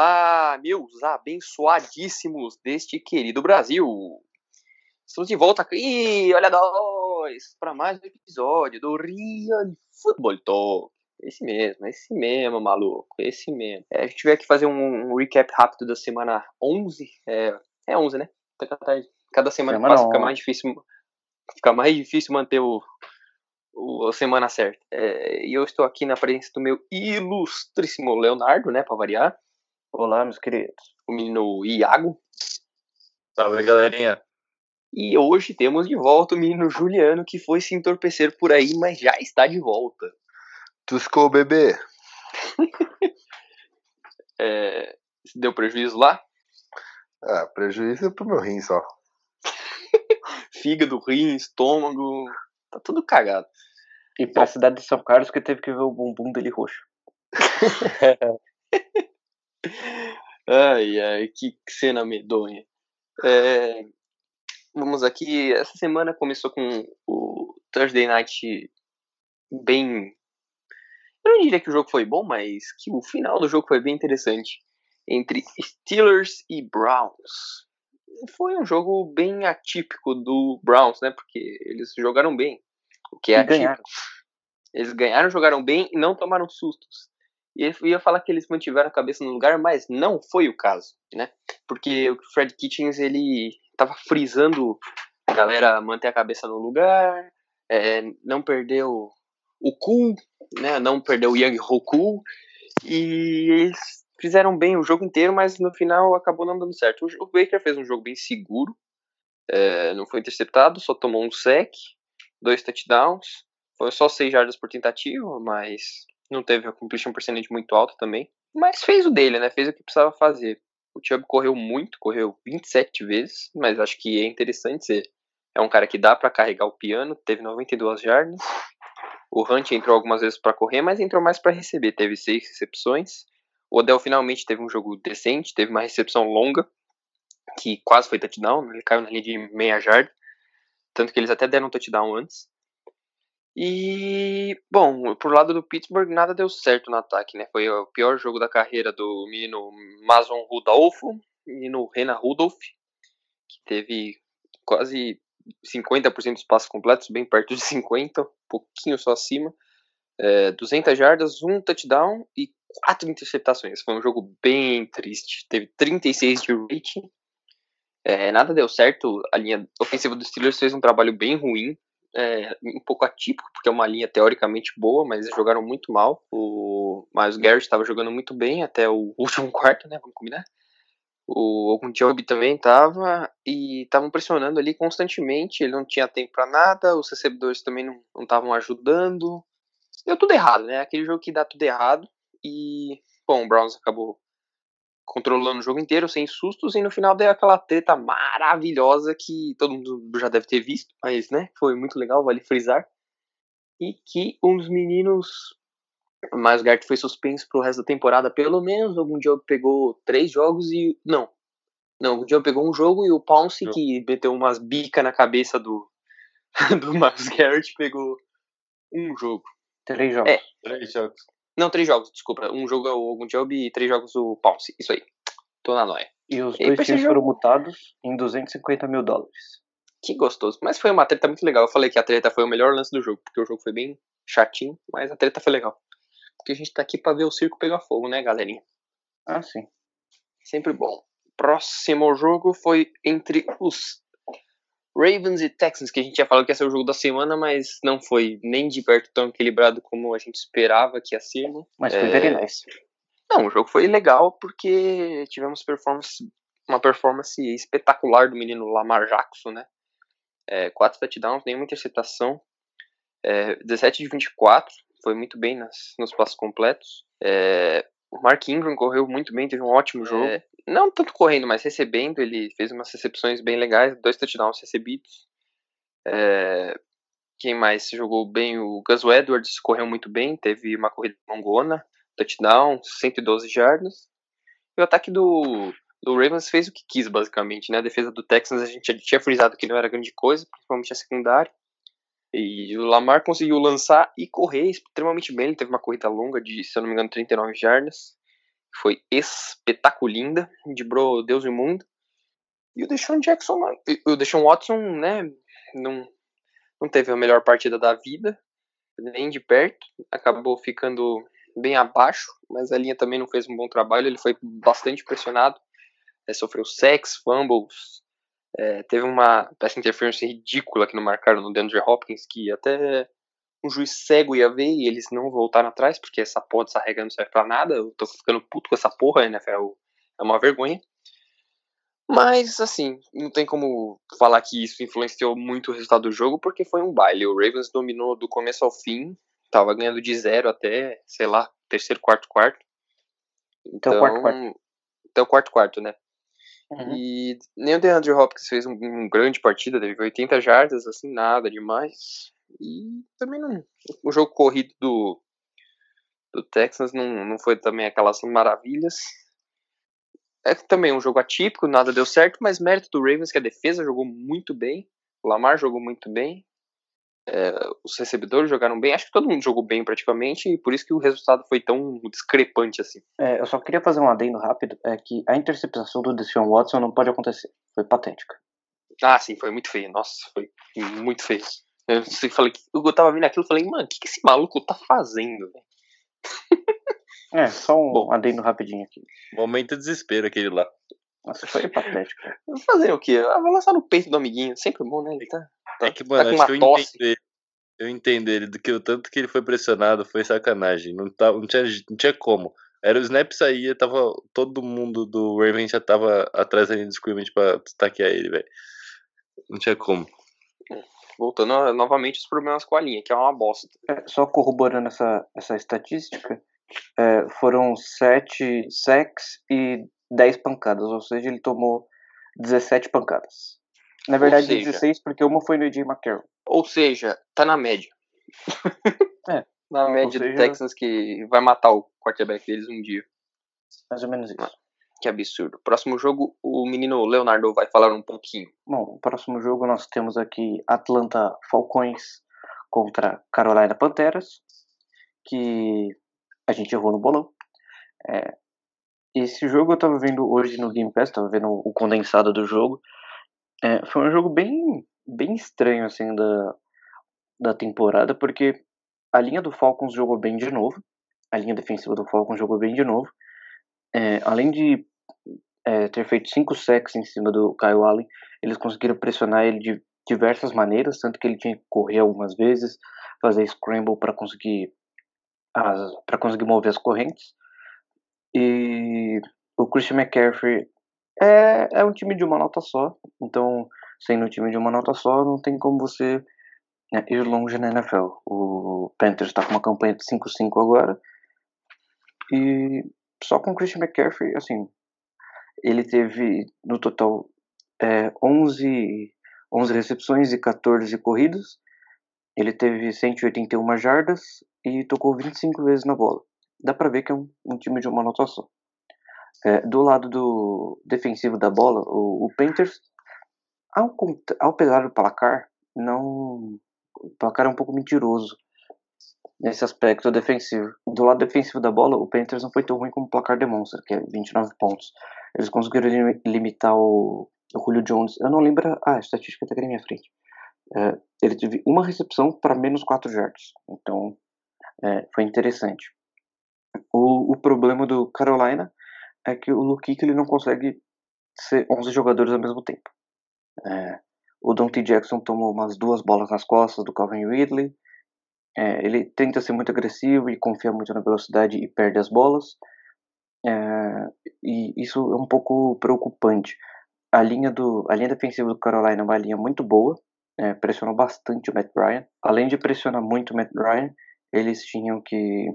Olá, meus abençoadíssimos deste querido Brasil. Estamos de volta aqui, olha nós, para mais um episódio do Real Football Talk. Esse mesmo, esse mesmo, maluco, esse mesmo. É, a gente veio aqui fazer um, um, recap rápido da semana 11. É, é 11, né? Cada semana, semana passa, fica mais difícil fica mais difícil manter o, o, a semana certa. É, e eu estou aqui na presença do meu ilustríssimo Leonardo, né, para variar. Olá, meus queridos. O menino Iago. Salve, galerinha. E hoje temos de volta o menino Juliano, que foi se entorpecer por aí, mas já está de volta. Tuscou, bebê. é, deu prejuízo lá? Ah, prejuízo é pro meu rim só. Fígado, rim, estômago, tá tudo cagado. E pra Bom. cidade de São Carlos que teve que ver o bumbum dele roxo. ai, ai, que cena medonha. É, vamos aqui. Essa semana começou com o Thursday Night bem. Eu não diria que o jogo foi bom, mas que o final do jogo foi bem interessante. Entre Steelers e Browns. Foi um jogo bem atípico do Browns, né? Porque eles jogaram bem. O que é atípico. Ganharam. Eles ganharam, jogaram bem e não tomaram sustos. E eu ia falar que eles mantiveram a cabeça no lugar, mas não foi o caso, né? Porque o Fred Kitchens, ele tava frisando a galera manter a cabeça no lugar, é, não perdeu o cool, né? Não perdeu o Young Hoku. E eles fizeram bem o jogo inteiro, mas no final acabou não dando certo. O Baker fez um jogo bem seguro, é, não foi interceptado, só tomou um sec, dois touchdowns. Foi só 6 jardas por tentativa, mas não teve a completion percentage muito alta também. Mas fez o dele, né? Fez o que precisava fazer. O Chubb correu muito, correu 27 vezes, mas acho que é interessante ser. É um cara que dá para carregar o piano, teve 92 jardas. O Hunt entrou algumas vezes para correr, mas entrou mais para receber. Teve seis recepções. O Odell finalmente teve um jogo decente, teve uma recepção longa, que quase foi touchdown, ele caiu na linha de meia jarda. Tanto que eles até deram um touchdown antes. E, bom, pro lado do Pittsburgh, nada deu certo no ataque, né? Foi o pior jogo da carreira do menino Mason Rudolfo, menino Renan Rudolph, que teve quase 50% dos passos completos, bem perto de 50, um pouquinho só acima. É, 200 jardas, um touchdown e quatro interceptações. Foi um jogo bem triste. Teve 36 de rating. É, nada deu certo. A linha ofensiva dos Steelers fez um trabalho bem ruim é, um pouco atípico, porque é uma linha teoricamente boa, mas eles jogaram muito mal. O Miles Garrett estava jogando muito bem até o último quarto, né? Vamos combinar. O Ogunjobi também estava e estavam pressionando ali constantemente. Ele não tinha tempo para nada, os recebedores também não estavam ajudando. Deu tudo errado, né? Aquele jogo que dá tudo errado. E, bom, o Browns acabou controlando o jogo inteiro, sem sustos, e no final deu aquela treta maravilhosa que todo mundo já deve ter visto, mas, né, foi muito legal, vale frisar. E que um dos meninos, mais Gart foi suspenso pro resto da temporada, pelo menos, algum jogo pegou três jogos e, não, não, algum dia pegou um jogo e o Pounce, que meteu umas bicas na cabeça do, do Miles Garrett, pegou um jogo. Três jogos. É. Três jogos. Não, três jogos, desculpa. Um jogo é o Ogun Job e três jogos o Pounce. Isso aí. Tô na noia. E os dois times foram mutados em 250 mil dólares. Que gostoso. Mas foi uma treta muito legal. Eu falei que a treta foi o melhor lance do jogo, porque o jogo foi bem chatinho, mas a treta foi legal. Porque a gente tá aqui pra ver o circo pegar fogo, né, galerinha? Ah, sim. Sempre bom. Próximo jogo foi entre os Ravens e Texans, que a gente ia falar que ia ser o jogo da semana, mas não foi nem de perto tão equilibrado como a gente esperava que ia ser. Né? Mas foi é... very nice. Não, o jogo foi legal porque tivemos performance, uma performance espetacular do menino Lamar Jackson, né? É, quatro touchdowns, nenhuma interceptação. É, 17 de 24, foi muito bem nas, nos passos completos. É, o Mark Ingram correu muito bem, teve um ótimo jogo. É, não tanto correndo, mas recebendo, ele fez umas recepções bem legais, dois touchdowns recebidos. É, quem mais jogou bem? O Gus Edwards correu muito bem, teve uma corrida longona, touchdown, 112 jardas. E o ataque do, do Ravens fez o que quis, basicamente. Né? A defesa do Texans a gente já tinha frisado que não era grande coisa, principalmente a secundária. E o Lamar conseguiu lançar e correr extremamente bem. Ele teve uma corrida longa de, se eu não me engano, 39 jardas. foi espetaculinda, bro Deus e mundo. E o Deshaun Jackson, o Deshaun Watson, né, não, não teve a melhor partida da vida, nem de perto, acabou ficando bem abaixo, mas a linha também não fez um bom trabalho, ele foi bastante pressionado, é, sofreu sacks, fumbles, é, teve uma pass interference ridícula que não marcaram no DeAndre Hopkins, que até um juiz cego ia ver e eles não voltaram atrás, porque essa porra dessa regra não serve pra nada, eu tô ficando puto com essa porra, NFL é uma vergonha. Mas, assim, não tem como falar que isso influenciou muito o resultado do jogo, porque foi um baile. O Ravens dominou do começo ao fim, tava ganhando de zero até, sei lá, terceiro, quarto, quarto. Então, até o quarto, quarto. Até o quarto, quarto, né? Uhum. E nem o DeAndre Hopkins fez um, um grande partida, teve 80 jardas, assim, nada demais. E também não. O jogo corrido do, do Texans não, não foi também aquelas maravilhas. É também um jogo atípico, nada deu certo, mas mérito do Ravens que a defesa jogou muito bem, o Lamar jogou muito bem, é, os recebedores jogaram bem, acho que todo mundo jogou bem praticamente, e por isso que o resultado foi tão discrepante assim. É, eu só queria fazer um adendo rápido, é que a interceptação do Deshaun Watson não pode acontecer, foi patética. Ah, sim, foi muito feio, nossa, foi muito feio. Eu falei, eu tava vendo aquilo e falei, mano, o que, que esse maluco tá fazendo, É, só um Bom, adendo rapidinho aqui. Momento de desespero aquele lá. Nossa, foi patético. Fazer o quê? Ah, vou lançar no peito do amiguinho. Sempre bom, né? Ele tá, tá, é que, mano, tá acho que eu tosse. entendo ele. Eu entendo ele, do que o tanto que ele foi pressionado foi sacanagem. Não, tá, não, tinha, não tinha como. Era o snap saía, tava. Todo mundo do Raven já tava atrás da linha de scrimmage pra taquear ele, velho. Não tinha como. Voltando novamente os problemas com a linha, que é uma bosta. É, só corroborando essa, essa estatística, é, foram 7 sacks e 10 pancadas, ou seja, ele tomou 17 pancadas. Na verdade, seja, 16, porque uma foi no AJ McCarron. Ou seja, tá na média. É. na média seja... do Texans que vai matar o quarterback deles um dia. Mais ou menos isso. Que absurdo. Próximo jogo, o menino Leonardo vai falar um pouquinho. Bom, próximo jogo nós temos aqui Atlanta Falcões contra Carolina Panteras, que a gente errou no bolão. É, esse jogo eu tava vendo hoje no Game Pass, tava vendo o condensado do jogo. É, foi um jogo bem, bem estranho, assim, da, da temporada, porque a linha do Falcons jogou bem de novo. A linha defensiva do Falcons jogou bem de novo. É, além de é, ter feito cinco sacks em cima do Kyle Allen, eles conseguiram pressionar ele de diversas maneiras, tanto que ele tinha que correr algumas vezes, fazer scramble para conseguir para conseguir mover as correntes. E o Christian McCaffrey é, é um time de uma nota só, então sendo um time de uma nota só, não tem como você né, ir longe na NFL. O Panthers está com uma campanha de 5-5 agora. E só com o Christian McCaffrey, assim, ele teve no total é, 11, 11 recepções e 14 corridas. Ele teve 181 jardas e tocou 25 vezes na bola. Dá pra ver que é um, um time de uma nota só. É, do lado do defensivo da bola, o, o Panthers, ao, ao pegar o placar, não, o placar é um pouco mentiroso nesse aspecto defensivo. Do lado defensivo da bola, o Panthers não foi tão ruim como o placar demonstra, que é 29 pontos. Eles conseguiram limitar o, o Julio Jones. Eu não lembro. Ah, a estatística está aqui na minha frente. É, ele teve uma recepção para menos 4 jardas. Então, é, foi interessante. O, o problema do Carolina é que o Luke ele não consegue ser 11 jogadores ao mesmo tempo. É, o Dante Jackson tomou umas duas bolas nas costas do Calvin Ridley. É, ele tenta ser muito agressivo e confia muito na velocidade e perde as bolas. É, e isso é um pouco preocupante. A linha, do, a linha defensiva do Carolina é uma linha muito boa, é, pressionou bastante o Matt Ryan. Além de pressionar muito o Matt Ryan, eles tinham que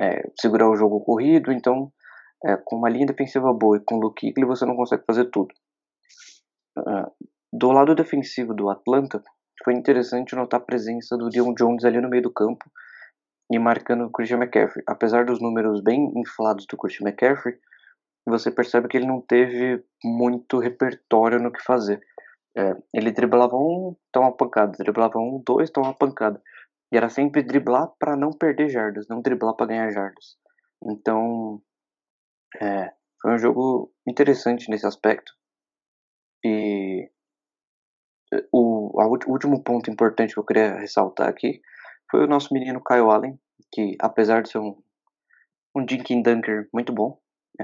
é, segurar o jogo corrido, então é, com uma linha defensiva boa e com o Luke Kuechly você não consegue fazer tudo. Uh, do lado defensivo do Atlanta, foi interessante notar a presença do Dion Jones ali no meio do campo e marcando o Christian McCaffrey. Apesar dos números bem inflados do Christian McCaffrey, você percebe que ele não teve muito repertório no que fazer. É, ele driblava um, toma pancada, driblava um, dois, toma pancada. E era sempre driblar para não perder jardas, não driblar para ganhar jardas. Então, É, foi um jogo interessante nesse aspecto. E o, o último ponto importante que eu queria ressaltar aqui foi o nosso menino Kyle Allen, que apesar de ser um, um Dink Dunker muito bom,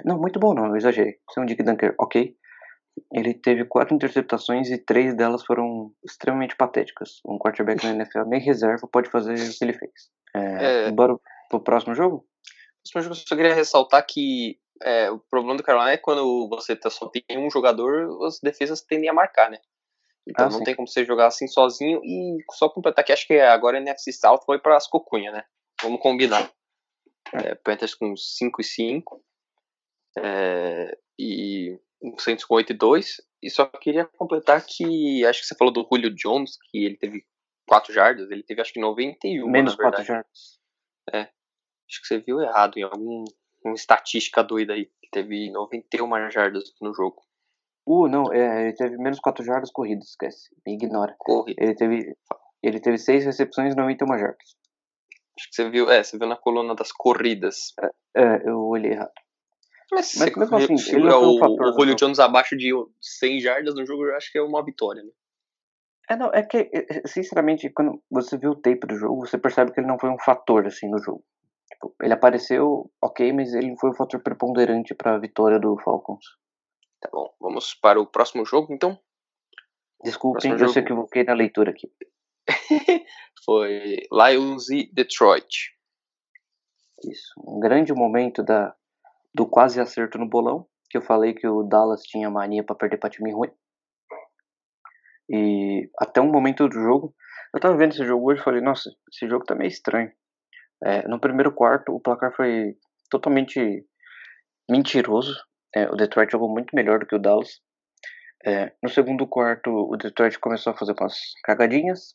não, muito bom não, eu exagerei, ser um Dink Dunker ok, ele teve quatro interceptações e três delas foram extremamente patéticas. Um quarterback na NFL nem reserva pode fazer o que ele fez. É, é... Bora pro próximo jogo? próximo jogo eu só queria ressaltar que é, o problema do Carolina é quando você tá, só tem um jogador, as defesas tendem a marcar, né? Então ah, não sim. tem como você jogar assim sozinho. E só completar que acho que agora a NFC South foi para as cocunhas, né? Vamos combinar. É, Panthers com 5 e 5. É, e Saints com 8 e 2. E só queria completar que acho que você falou do Julio Jones, que ele teve 4 jardas, ele teve acho que 91. Menos 4 jardas. É. Acho que você viu errado em algum uma estatística doida aí. Teve 91 jardas no jogo. Uh, não, é, ele teve menos 4 jardas corridas, esquece. Ignora. Corrida. Ele teve, ele teve 6 recepções e 91 jardas. Acho que você viu, é, você viu na coluna das corridas. É, é eu olhei errado. Mas, Mas mesmo assim, ele não o, fator, o Julio Jones abaixo de 100 jardas no jogo, eu acho que é uma vitória, né? É, não, é que, sinceramente, quando você vê o tape do jogo, você percebe que ele não foi um fator, assim, no jogo. Tipo, ele apareceu, ok, mas ele foi um fator preponderante para a vitória do Falcons. Tá bom, vamos para o próximo jogo então? Desculpem, eu jogo... se equivoquei na leitura aqui. Foi Lions e Detroit. Isso, um grande momento da, do quase acerto no bolão, que eu falei que o Dallas tinha mania para perder para time ruim. E até um momento do jogo, eu tava vendo esse jogo hoje e falei, nossa, esse jogo tá meio estranho. É, no primeiro quarto, o placar foi totalmente mentiroso. É, o Detroit jogou muito melhor do que o Dallas. É, no segundo quarto, o Detroit começou a fazer umas cagadinhas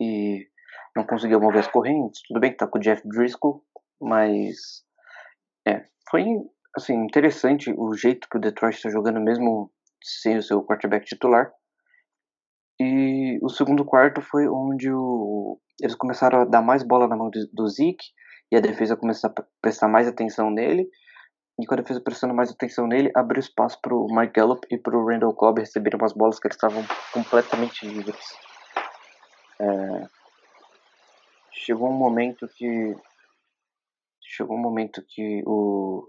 e não conseguiu mover as correntes. Tudo bem que tá com o Jeff Driscoll, mas é, foi assim interessante o jeito que o Detroit está jogando mesmo sem o seu quarterback titular. E o segundo quarto foi onde o, eles começaram a dar mais bola na mão do, do Zeke e a defesa começou a prestar mais atenção nele. E com a defesa prestando mais atenção nele, abriu espaço para o Mike Gallup e para o Randall Cobb receberem umas bolas que eles estavam completamente livres. É... Chegou um momento que chegou um momento que o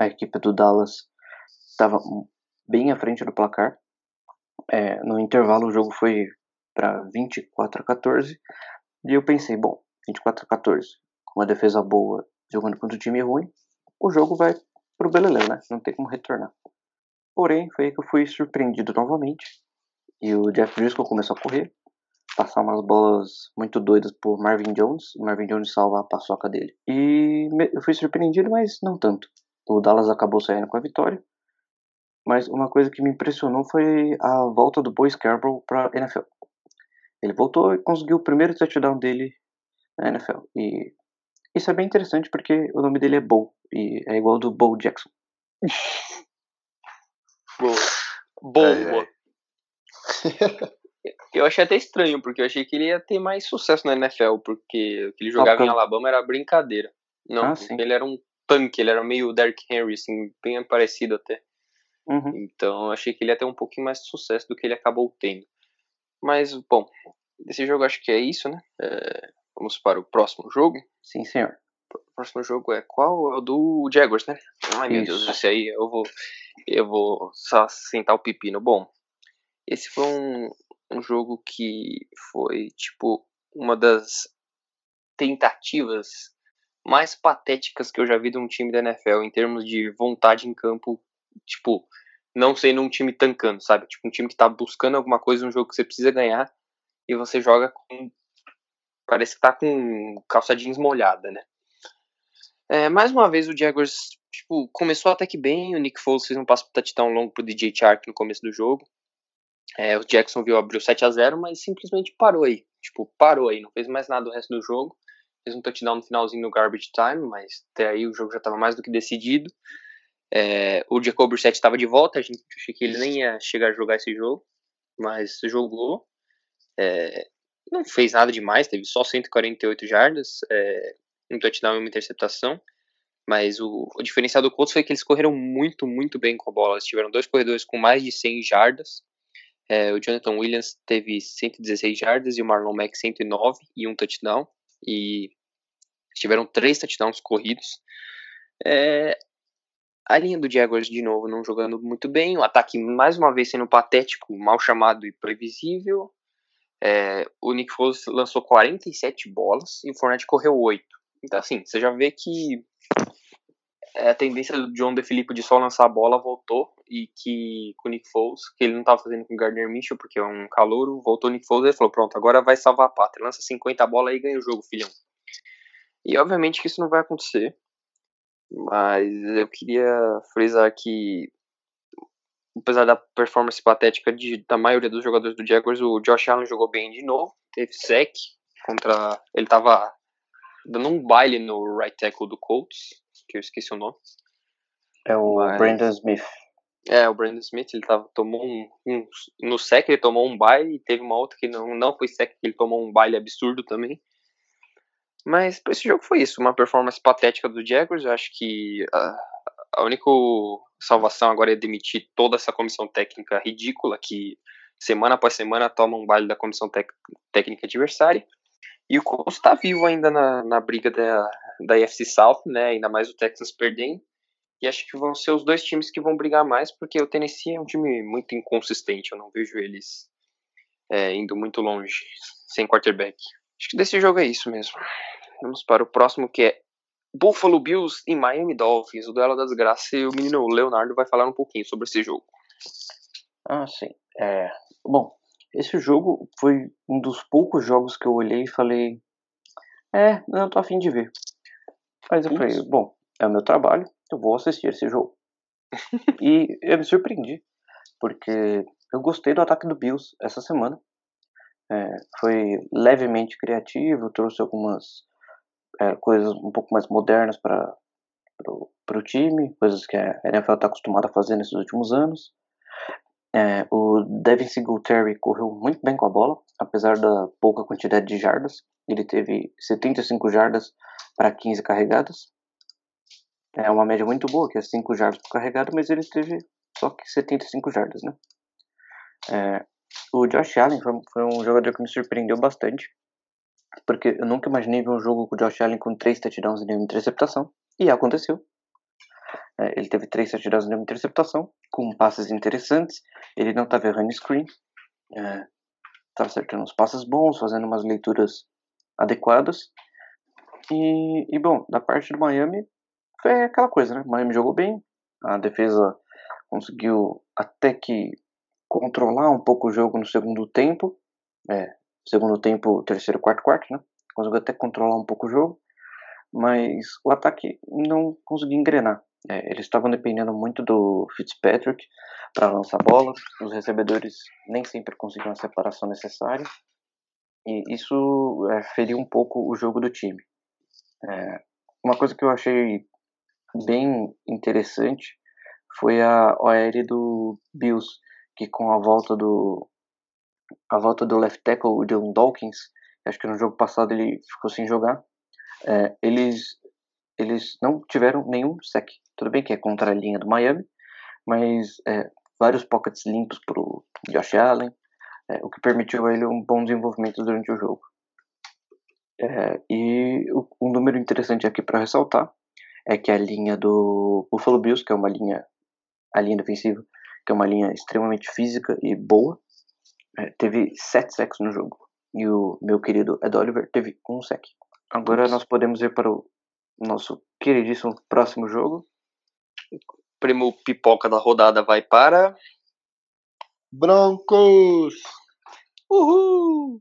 a equipe do Dallas estava bem à frente do placar. É, no intervalo o jogo foi para 24 a 14 e eu pensei, bom, 24 a 14, com uma defesa boa jogando contra um time ruim, o jogo vai pro Belelê, né? Não tem como retornar. Porém, foi aí que eu fui surpreendido novamente. E o Jeff Driscoll começou a correr, passar umas bolas muito doidas por Marvin Jones. O Marvin Jones salva a paçoca dele. E eu fui surpreendido, mas não tanto. O Dallas acabou saindo com a vitória. Mas uma coisa que me impressionou foi a volta do Boy Scarborough para NFL. Ele voltou e conseguiu o primeiro touchdown dele na NFL. E isso é bem interessante porque o nome dele é Bo. E é igual do Bo Jackson. Boa. Boa. eu achei até estranho, porque eu achei que ele ia ter mais sucesso na NFL, porque o que ele jogava em Alabama era brincadeira. Não, ah, ele era um tanque, ele era meio Derrick Henry, assim, bem parecido até. Uhum. Então eu achei que ele ia ter um pouquinho mais de sucesso do que ele acabou tendo. Mas, bom, desse jogo acho que é isso, né? É, vamos para o próximo jogo. Sim, senhor. O próximo jogo é qual? É o do Jaguars, né? Ai, meu Deus, esse aí eu vou, eu vou só sentar o pepino. Bom, esse foi um, um jogo que foi, tipo, uma das tentativas mais patéticas que eu já vi de um time da NFL em termos de vontade em campo, tipo, não sendo um time tancando, sabe? Tipo, um time que tá buscando alguma coisa, um jogo que você precisa ganhar e você joga com. Parece que tá com calça jeans molhada, né? É, mais uma vez o Jaguars tipo, começou até que bem, o Nick Foles fez um passo pro touchdown longo pro DJ Chark no começo do jogo. É, o Jacksonville abriu 7 a 0 mas simplesmente parou aí. Tipo, parou aí, não fez mais nada o resto do jogo. Fez um touchdown no finalzinho no garbage time, mas até aí o jogo já estava mais do que decidido. É, o Jacob Brissett estava de volta, a gente achei que ele nem ia chegar a jogar esse jogo, mas jogou. É, não fez nada demais, teve só 148 jardas, é, um touchdown e uma interceptação. Mas o, o diferencial do Colts foi que eles correram muito, muito bem com a bola. Eles tiveram dois corredores com mais de 100 jardas. É, o Jonathan Williams teve 116 jardas e o Marlon Mack 109 e um touchdown. E tiveram três touchdowns corridos. É, a linha do Jaguars, de novo, não jogando muito bem. O ataque, mais uma vez, sendo patético, mal chamado e previsível. É, o Nick Foles lançou 47 bolas e o Fournette correu 8. Então, assim, você já vê que a tendência do John DeFilippo de só lançar a bola voltou e que com o Nick Foles, que ele não estava fazendo com o Gardner Mitchell porque é um calouro, voltou o Nick Foles e falou, pronto, agora vai salvar a pátria, lança 50 bolas e ganha o jogo, filhão. E obviamente que isso não vai acontecer, mas eu queria frisar que apesar da performance patética de, da maioria dos jogadores do Jaguars, o Josh Allen jogou bem de novo, teve sec contra, ele estava dando um baile no right tackle do Colts, que eu esqueci o nome. É o Mas... Brandon Smith. É, o Brandon Smith, ele tava, tomou um, um, No sec ele tomou um baile e teve uma outra que não, não foi sec, que ele tomou um baile absurdo também. Mas esse jogo foi isso, uma performance patética do Jaguars. Eu acho que a, a única salvação agora é demitir toda essa comissão técnica ridícula que semana após semana toma um baile da comissão técnica adversária. E o Colts está vivo ainda na, na briga da, da South, né? Ainda mais o Texas perdendo. E acho que vão ser os dois times que vão brigar mais, porque o Tennessee é um time muito inconsistente. Eu não vejo eles é, indo muito longe sem quarterback. Acho que desse jogo é isso mesmo. Vamos para o próximo que é Buffalo Bills e Miami Dolphins, o duelo das graças. E o menino Leonardo vai falar um pouquinho sobre esse jogo. Ah, sim. É, bom, esse jogo foi um dos poucos jogos que eu olhei e falei: É, não tô afim de ver. Mas eu falei: Bom, é o meu trabalho, eu vou assistir esse jogo. e eu me surpreendi, porque eu gostei do ataque do Bills essa semana. É, foi levemente criativo, trouxe algumas é, coisas um pouco mais modernas para o time, coisas que a NFL está acostumada a fazer nesses últimos anos. É, o Devin Singletary correu muito bem com a bola, apesar da pouca quantidade de jardas. Ele teve 75 jardas para 15 carregadas. É uma média muito boa, que é 5 jardas por carregado, mas ele teve só que 75 jardas, né? É, o Josh Allen foi, foi, um jogador que me surpreendeu bastante, porque eu nunca imaginei ver um jogo com o Josh Allen com 3 touchdowns e nenhuma interceptação, e aconteceu. É, ele teve 3 touchdowns e nenhuma interceptação, com passes interessantes, ele não estava errando screen, estava é, acertando uns passes bons, fazendo umas leituras adequadas, e, e bom, da parte do Miami, foi aquela coisa, né? Miami jogou bem, a defesa conseguiu até que controlar um pouco o jogo no segundo tempo, é, segundo tempo, terceiro, quarto, quarto, né? Conseguiu até controlar um pouco o jogo, mas o ataque não conseguiu engrenar. É, eles estavam dependendo muito do Fitzpatrick para lançar bolas, os recebedores nem sempre conseguiam a separação necessária, e isso é, feriu um pouco o jogo do time. É, uma coisa que eu achei bem interessante foi a OL do Bills, que com a volta do a volta do left tackle, o John Dawkins, acho que no jogo passado ele ficou sem jogar, é, eles eles não tiveram nenhum sec. Tudo bem que é contra a linha do Miami, mas é, vários pockets limpos para o Josh Allen, é, o que permitiu a ele um bom desenvolvimento durante o jogo. É, e um número interessante aqui para ressaltar é que a linha do Buffalo Bills, que é uma linha, a linha defensiva, que é uma linha extremamente física e boa, teve sete sacks no jogo. E o meu querido Ed Oliver teve um sack. Agora nós podemos ir para o nosso queridíssimo próximo jogo. O primo pipoca da rodada vai para. Broncos! Uhul!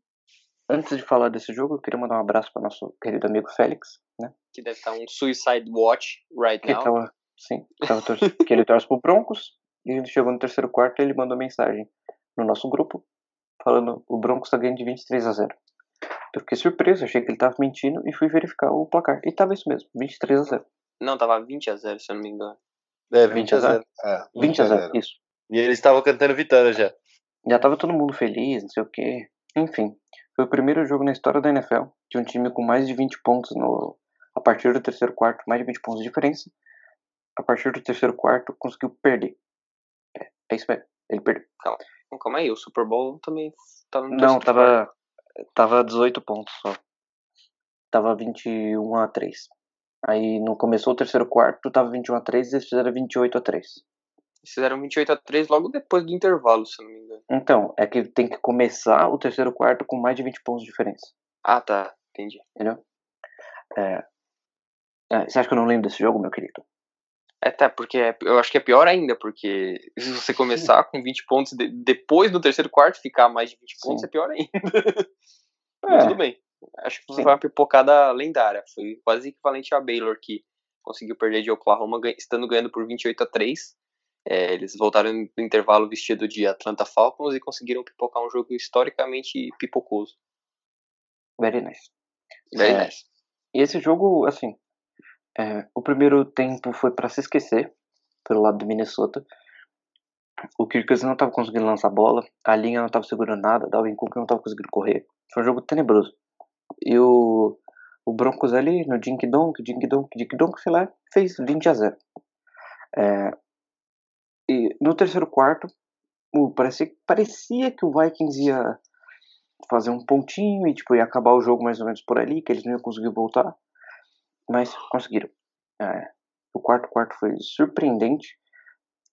Antes de falar desse jogo, eu queria mandar um abraço para nosso querido amigo Félix, né? Que deve estar um Suicide Watch right que now. Tava, sim, tava que ele torce pro Broncos. E chegou no terceiro quarto e ele mandou mensagem no nosso grupo falando o Broncos tá ganhando de 23 a 0. Eu fiquei surpreso, achei que ele tava mentindo e fui verificar o placar. E tava isso mesmo, 23 a 0. Não, tava 20 a 0, se eu não me engano. É, 20, 20 a 0. 0. É, 20, 20 a 0, 0, isso. E eles estavam cantando vitória já. Já tava todo mundo feliz, não sei o quê. Enfim, foi o primeiro jogo na história da NFL de um time com mais de 20 pontos no A partir do terceiro quarto, mais de 20 pontos de diferença. A partir do terceiro quarto, conseguiu perder. É, é isso mesmo. Ele perdeu. Calma, calma aí, o Super Bowl também tava no Não, tava, tava 18 pontos só. Tava 21 a 3. Aí não começou o terceiro quarto, tava 21 a 3 e eles fizeram 28 a 3. Eles fizeram 28 a 3 logo depois do intervalo, se não me engano. Então, é que tem que começar o terceiro quarto com mais de 20 pontos de diferença. Ah, tá. Entendi. Entendeu? É... é, você acha que eu não lembro desse jogo, meu querido? É, tá, porque é- eu acho que é pior ainda, porque se você começar com 20 pontos de- depois do terceiro quarto, ficar mais de 20 pontos Sim. é pior ainda. Mas É. tudo bem. Acho que foi uma pipocada lendária. Foi quase equivalente a Baylor, que conseguiu perder de Oklahoma, estando ganhando por 28 a 3. É, eles voltaram no intervalo vestido de Atlanta Falcons e conseguiram pipocar um jogo historicamente pipocoso. Very nice. Very É. nice. E esse jogo, assim, é, o primeiro tempo foi pra se esquecer, pelo lado do Minnesota. O Kirk Cousins não tava conseguindo lançar bola, a linha não tava segurando nada, Dalvin Cook não tava conseguindo correr. Foi um jogo tenebroso. E o, o Broncos ali, no Dink Donk, Dink Donk, Dink Donk, sei lá, fez 20 a 0. É, e no terceiro quarto, o, parecia, parecia que o Vikings ia fazer um pontinho e tipo, ia acabar o jogo mais ou menos por ali, que eles não iam conseguir voltar. Mas conseguiram. É, o quarto quarto foi surpreendente.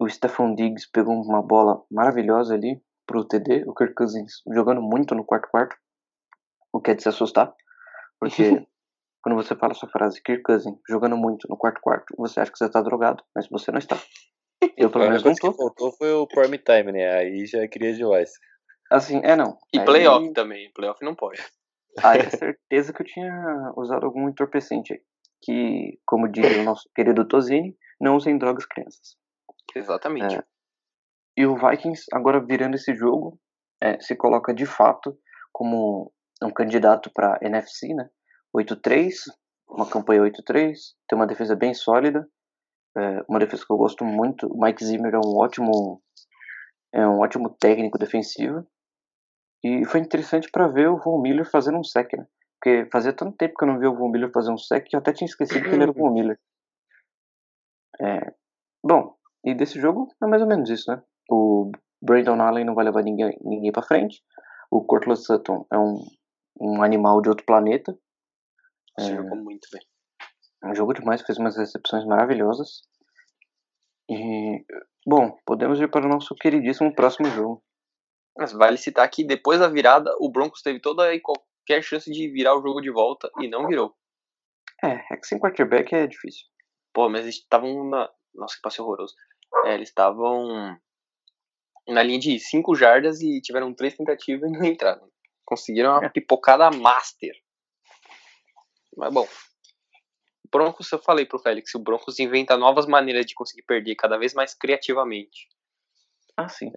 O Stephon Diggs pegou uma bola maravilhosa ali pro TD. O Kirk Cousins jogando muito no quarto quarto. O que é de se assustar. Porque quando você fala essa frase, Kirk Cousins jogando muito no quarto quarto, você acha que você tá drogado, mas você não está. Eu pelo menos não coisa que tô. faltou foi o prime time, né? Aí já queria demais. Assim, é não. E Aí- playoff também. Playoff não pode. Aí é certeza que eu tinha usado algum entorpecente aí. Que, como diria o nosso querido Tozini, não usem drogas crianças. Exatamente. É. E o Vikings, agora virando esse jogo, é, se coloca de fato como um candidato para NFC, né? 8-3, uma campanha 8-3, tem uma defesa bem sólida, é, uma defesa que eu gosto muito. O Mike Zimmer é um ótimo, é um ótimo técnico defensivo. E foi interessante para ver o Von Miller fazendo um sec, né? Porque fazia tanto tempo que eu não via o Von Miller fazer um sec que eu até tinha esquecido que ele era o Von Miller. É, bom, e desse jogo é mais ou menos isso, né? O Brandon Allen não vai levar ninguém, ninguém pra frente. O Cortland Sutton é um, um animal de outro planeta. Você É. jogou muito bem. Um jogo demais, fez umas recepções maravilhosas. E, bom, podemos ir para o nosso queridíssimo próximo jogo. Mas vale citar que depois da virada, o Broncos teve toda e qualquer chance de virar o jogo de volta e não virou. É, é que sem quarterback é difícil. Pô, mas eles estavam na. Nossa, que passe horroroso. É, eles estavam na linha de 5 jardas e tiveram três tentativas e não entraram. Conseguiram uma É. pipocada master. Mas bom. O Broncos, eu falei pro Félix, o Broncos inventa novas maneiras de conseguir perder cada vez mais criativamente. Ah, sim.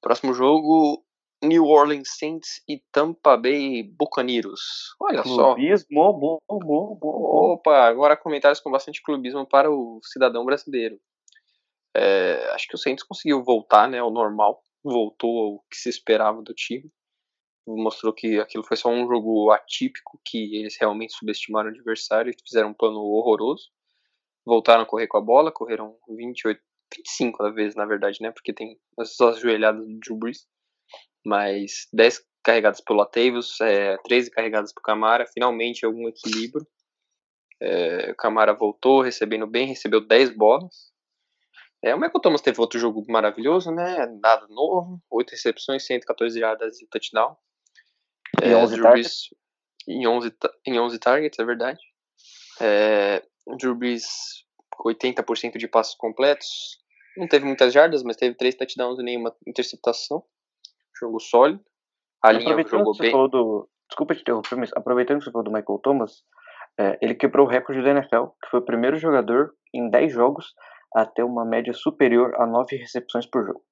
Próximo jogo, New Orleans Saints e Tampa Bay Buccaneers. Olha só. Clubismo, bom, bom, bom. Opa, agora comentários com bastante clubismo para o cidadão brasileiro. É, acho que o Saints conseguiu voltar né, ao normal, voltou ao que se esperava do time. Mostrou que aquilo foi só um jogo atípico, que eles realmente subestimaram o adversário e fizeram um plano horroroso. Voltaram a correr com a bola, correram 28, 25 às vezes, na verdade, né? Porque tem as as joelhadas do Drew Brees. Mas 10 carregadas pelo Latavius, é, 13 carregadas por Camara, finalmente algum equilíbrio. É, o Camara voltou, recebendo bem, recebeu 10 bolas. É, o Michael Thomas teve outro jogo maravilhoso, né? Nada novo, 8 recepções, 114 yardas e touchdown. E 11 Drew targets. Brees em 11, ta- em 11 targets, é verdade. É, Drew Brees com 80% de passos completos. Não teve muitas jardas, mas teve 3 touchdowns e nenhuma interceptação. Jogo sólido. A linha Aproveitando jogou que você bem. falou do. Desculpa te interromper, mas aproveitando que você falou do Michael Thomas, é, ele quebrou o recorde da NFL, que foi o primeiro jogador em 10 jogos a ter uma média superior a 9 recepções por jogo.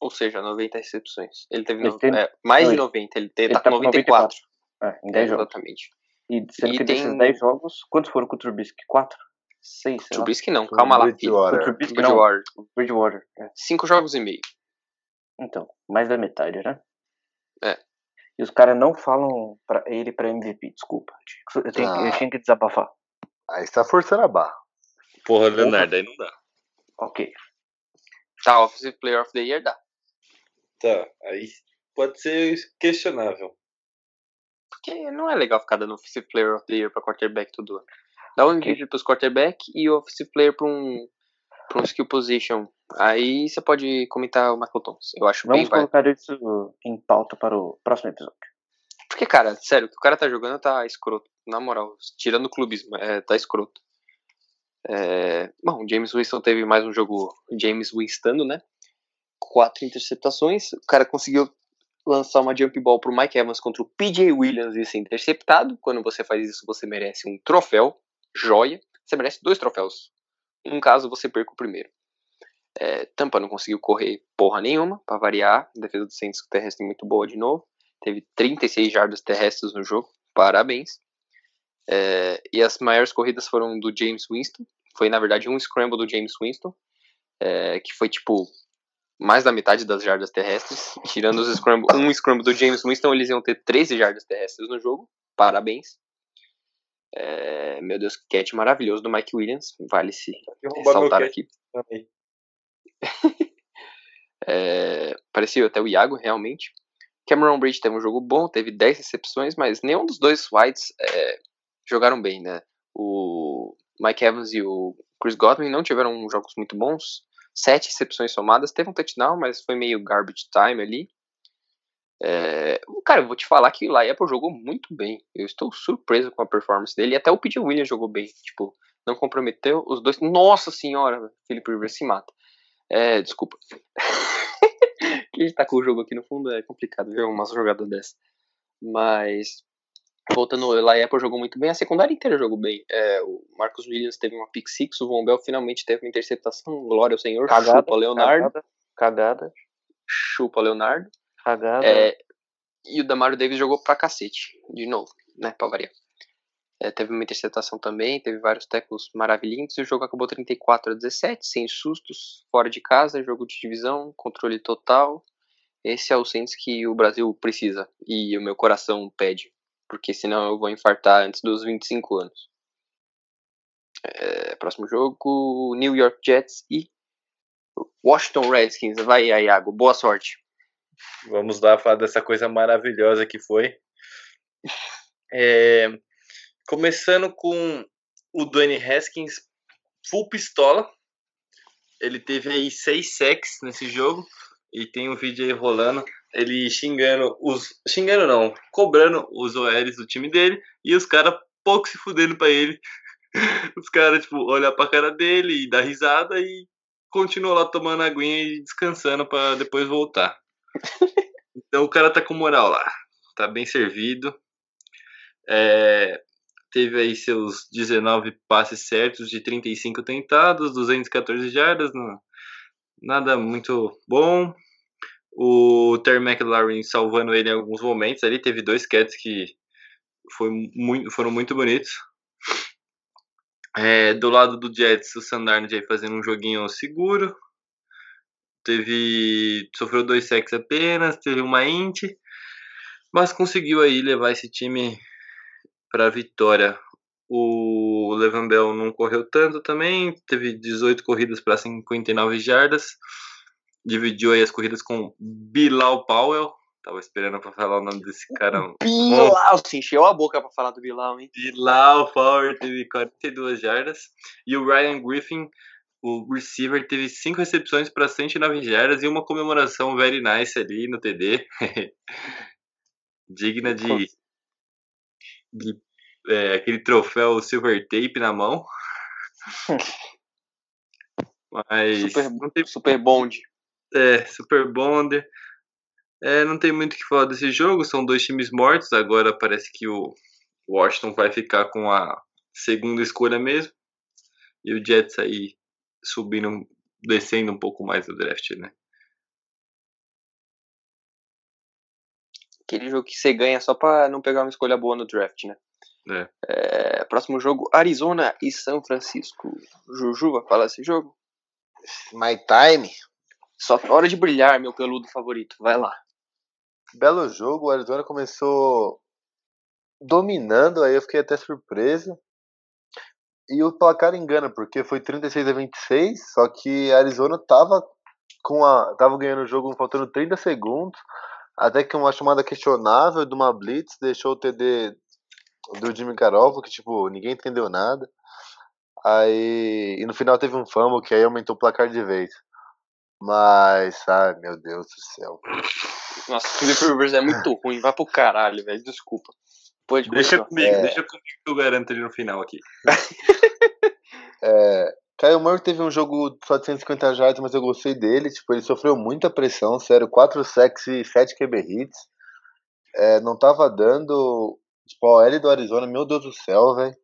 Ou seja, 90 recepções. Ele teve Ele no- tem- é, mais de ele- 90, ele, ele tá tá com com 94. É, em 10 É, jogos. Exatamente. E sendo E que desses tem- 10 jogos, quantos foram com o Trubisky? 4? 6, sei lá. Trubisky não, calma lá, Bridgewater. Bridgewater. Bridgewater. É. 5 jogos e meio. Então, mais da metade, né? E os caras não falam pra ele pra MVP, desculpa. Eu, tenho, ah. eu tinha que desabafar. Aí você tá forçando a barra. Porra, Leonardo, aí não dá. Ok. Tá, Offensive Player of the Year dá. Tá, aí pode ser questionável. Porque não é legal ficar dando Offensive Player of the Year pra quarterback todo ano. Dá um MVP pros quarterback e Offensive Player pra um, pra um skill position. Aí você pode comentar o Michael Thomas. Eu acho Vamos bem colocar vai. isso em pauta para o próximo episódio. Porque, cara, sério, o que o cara tá jogando tá escroto. Na moral, tirando o clubismo, é, tá escroto. É, bom, James Winston teve mais um jogo James Winston, né? Quatro interceptações. O cara conseguiu lançar uma jump ball pro Mike Evans contra o PJ Williams e ser interceptado. Quando você faz isso, você merece um troféu. Joia. Você merece dois troféus. Um caso você perca o primeiro. É, Tampa não conseguiu correr porra nenhuma, para variar. A defesa do Saints terrestre muito boa de novo. Teve 36 jardas terrestres no jogo. Parabéns. É, e as maiores corridas foram do James Winston. Foi, na verdade, um scramble do James Winston. É, que foi, tipo, mais da metade das jardas terrestres. Tirando os scramble, um scramble do James Winston, eles iam ter 13 jardas terrestres no jogo. Parabéns. É, meu Deus, que catch maravilhoso do Mike Williams. Vale se ressaltar aqui. é, parecia até o Iago, realmente. Cameron Bridge teve um jogo bom, teve 10 recepções, mas nenhum dos dois Whites é, jogaram bem, né? O Mike Evans e o Chris Godwin não tiveram jogos muito bons. Sete recepções somadas, teve um touchdown, mas foi meio garbage time ali. É, cara, eu vou te falar que o Laiepo jogou muito bem. Eu estou surpreso com a performance dele. Até o PJ Williams jogou bem. Tipo, não comprometeu os dois. Nossa senhora, Felipe Rivers se mata. É, desculpa. que a gente tá com o jogo aqui no fundo é complicado ver umas jogadas dessa. Mas voltando, o Laiepo jogou muito bem, a secundária inteira jogou bem. É, o Marcos Williams teve uma pick six, o Von Bell finalmente teve uma interceptação, glória ao Senhor, cagada, chupa Leonardo. Cagada, cagada. Chupa Leonardo. Cagada. É, e o Damario Davis jogou pra cacete, de novo, né, pra variar. É, teve uma interceptação também, teve vários tackles maravilhosos e o jogo acabou 34 a 17, sem sustos, fora de casa, jogo de divisão, controle total. Esse é o Saints que o Brasil precisa e o meu coração pede porque senão eu vou infartar antes dos 25 anos. É, próximo jogo: New York Jets e Washington Redskins. Vai, Iago, boa sorte. Vamos lá falar dessa coisa maravilhosa que foi. É, começando com o Dwayne Haskins full pistola. Ele teve aí seis sacks nesse jogo e tem um vídeo aí rolando ele xingando os. xingando não, cobrando os OLs do time dele e os caras pouco se fudendo pra ele. Os caras, tipo, olhar pra cara dele e dar risada e continuam lá tomando aguinha e descansando para depois voltar. Então o cara tá com moral lá. Tá bem servido. É, teve aí seus 19 passes certos de 35 tentados, 214 jardas. Não, nada muito bom. O Terry McLaurin salvando ele em alguns momentos ali. Teve dois cats que foi muito, foram muito bonitos. É, do lado do Jets, o Sandarnold aí fazendo um joguinho seguro. Teve. Sofreu dois sacks apenas, teve uma int. Mas conseguiu aí levar esse time para vitória. O Levan Bell não correu tanto também, teve 18 corridas para 59 jardas dividiu aí as corridas com Bilal Powell. Tava esperando pra falar o nome desse cara. Bilal, se encheu a boca pra falar do Bilal, hein? Bilal Powell teve 42 jardas. E o Ryan Griffin, o receiver, teve 5 recepções para 109 jardas e uma comemoração very nice ali no TD. Digna de é, aquele troféu Silver Tape na mão. Mas. Super, super Bond. É, Super Bonder. É, não tem muito o que falar desse jogo, são dois times mortos. Agora parece que o Washington vai ficar com a segunda escolha mesmo. E o Jets aí subindo, descendo um pouco mais do draft, né? Aquele jogo que você ganha só pra não pegar uma escolha boa no draft, né? É. É, próximo jogo, Arizona e São Francisco. Juju vai falar esse jogo? My time. Só hora de brilhar, meu peludo favorito. Vai lá. belo jogo, o Arizona começou dominando, aí eu fiquei até surpreso. E o placar engana, porque foi 36 a 26, só que a Arizona tava com a tava ganhando o jogo faltando 30 segundos, até que uma chamada questionável de uma blitz deixou o TD do Jimmy Garoppolo, que tipo, ninguém entendeu nada. Aí, e no final teve um fumble que aí aumentou o placar de vez. Mas, ai meu Deus do céu. Nossa, o Philip Rivers é muito ruim, vai pro caralho, velho, desculpa. Pode Deixa comigo, É. deixa comigo que eu garanto ele no final aqui. É, Kyle Murray teve um jogo só de 150 jardas, mas eu gostei dele. Tipo, ele sofreu muita pressão, sério. 4 sacks e 7 QB hits. É, não tava dando. Tipo, a OL do Arizona, meu Deus do céu, velho.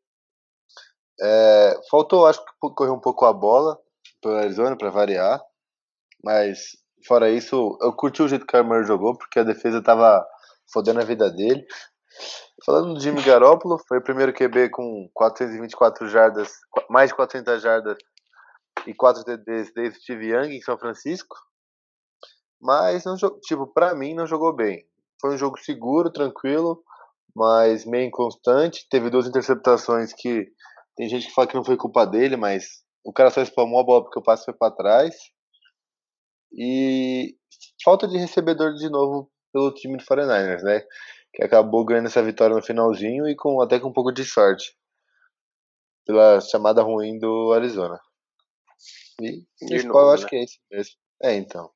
É, faltou, acho que correr um pouco a bola pelo Arizona pra variar. Mas, fora isso, eu curti o jeito que o Kyle Murray jogou, porque a defesa tava fodendo a vida dele. Falando do Jimmy Garoppolo, foi o primeiro QB com 424 jardas, mais de 400 jardas e 4 TDs desde o Steve Young em São Francisco. Mas, não, tipo, pra mim não jogou bem. Foi um jogo seguro, tranquilo, mas meio inconstante. Teve duas interceptações que tem gente que fala que não foi culpa dele, mas o cara só spamou a bola porque o passe foi pra trás. E falta de recebedor de novo pelo time do 49ers, né? Que acabou ganhando essa vitória no finalzinho e com até com um pouco de sorte. Pela chamada ruim do Arizona. E o principal eu acho né? que é esse mesmo. É, então.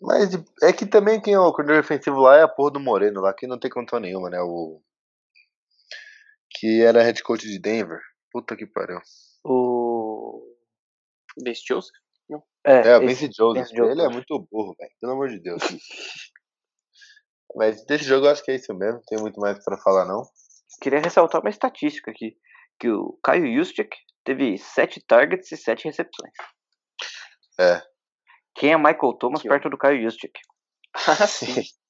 Mas é que também quem é o coordenador defensivo lá é a porra do Moreno lá, que não tem condição nenhuma, né? O. Que era head coach de Denver. Puta que pariu. O. Best Joseph? É, É, o Vince. Vince Joseph. Ele é muito burro, velho. Pelo amor de Deus. Mas desse jogo eu acho que é isso mesmo. Não tem muito mais pra falar, não. Queria ressaltar uma estatística aqui. Que o Caio Juszczyk teve 7 targets e 7 recepções. É. Quem é Michael Thomas Que perto do Caio Juszczyk? Ah, sim.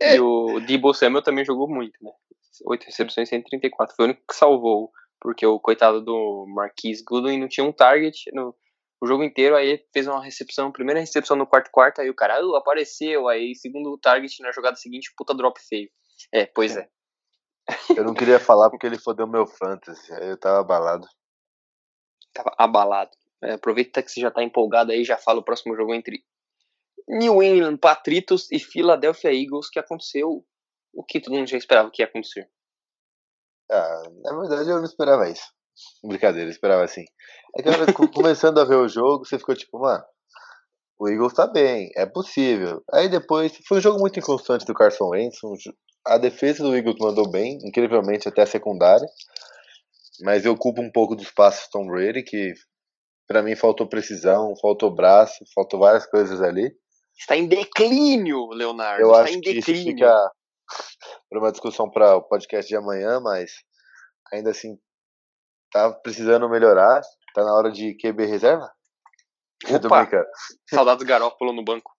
E o Debo Samuel também jogou muito, né? 8 recepções, 134. Foi o único que salvou, porque o coitado do Marquise Goodwin não tinha um target no o jogo inteiro, aí fez uma recepção, primeira recepção no quarto quarto, aí o cara "Ah, apareceu, aí segundo target na jogada seguinte, puta drop feio. É, pois é. Eu não queria falar porque ele fodeu meu fantasy. Aí eu tava abalado. Tava abalado. É, aproveita que você já tá empolgado aí, já fala o próximo jogo entre New England Patriots e Philadelphia Eagles, que aconteceu o que todo mundo já esperava que ia acontecer. Ah, na verdade eu não esperava isso. Brincadeira, eu esperava assim. É que agora, co- começando a ver o jogo, você ficou tipo, mano, o Eagles tá bem, é possível. Aí depois, foi um jogo muito inconstante do Carson Wentz. a defesa do Eagles mandou bem, incrivelmente até a secundária. Mas eu culpo um pouco dos passos Tom Brady, que pra mim faltou precisão, faltou braço, faltou várias coisas ali. Está em declínio, Leonardo. Eu está acho em que isso declínio. fica para uma discussão para o podcast de amanhã, mas ainda assim tá precisando melhorar. Tá na hora de QB reserva? Eu tô Opa. brincando. Saudades Garópolo no banco.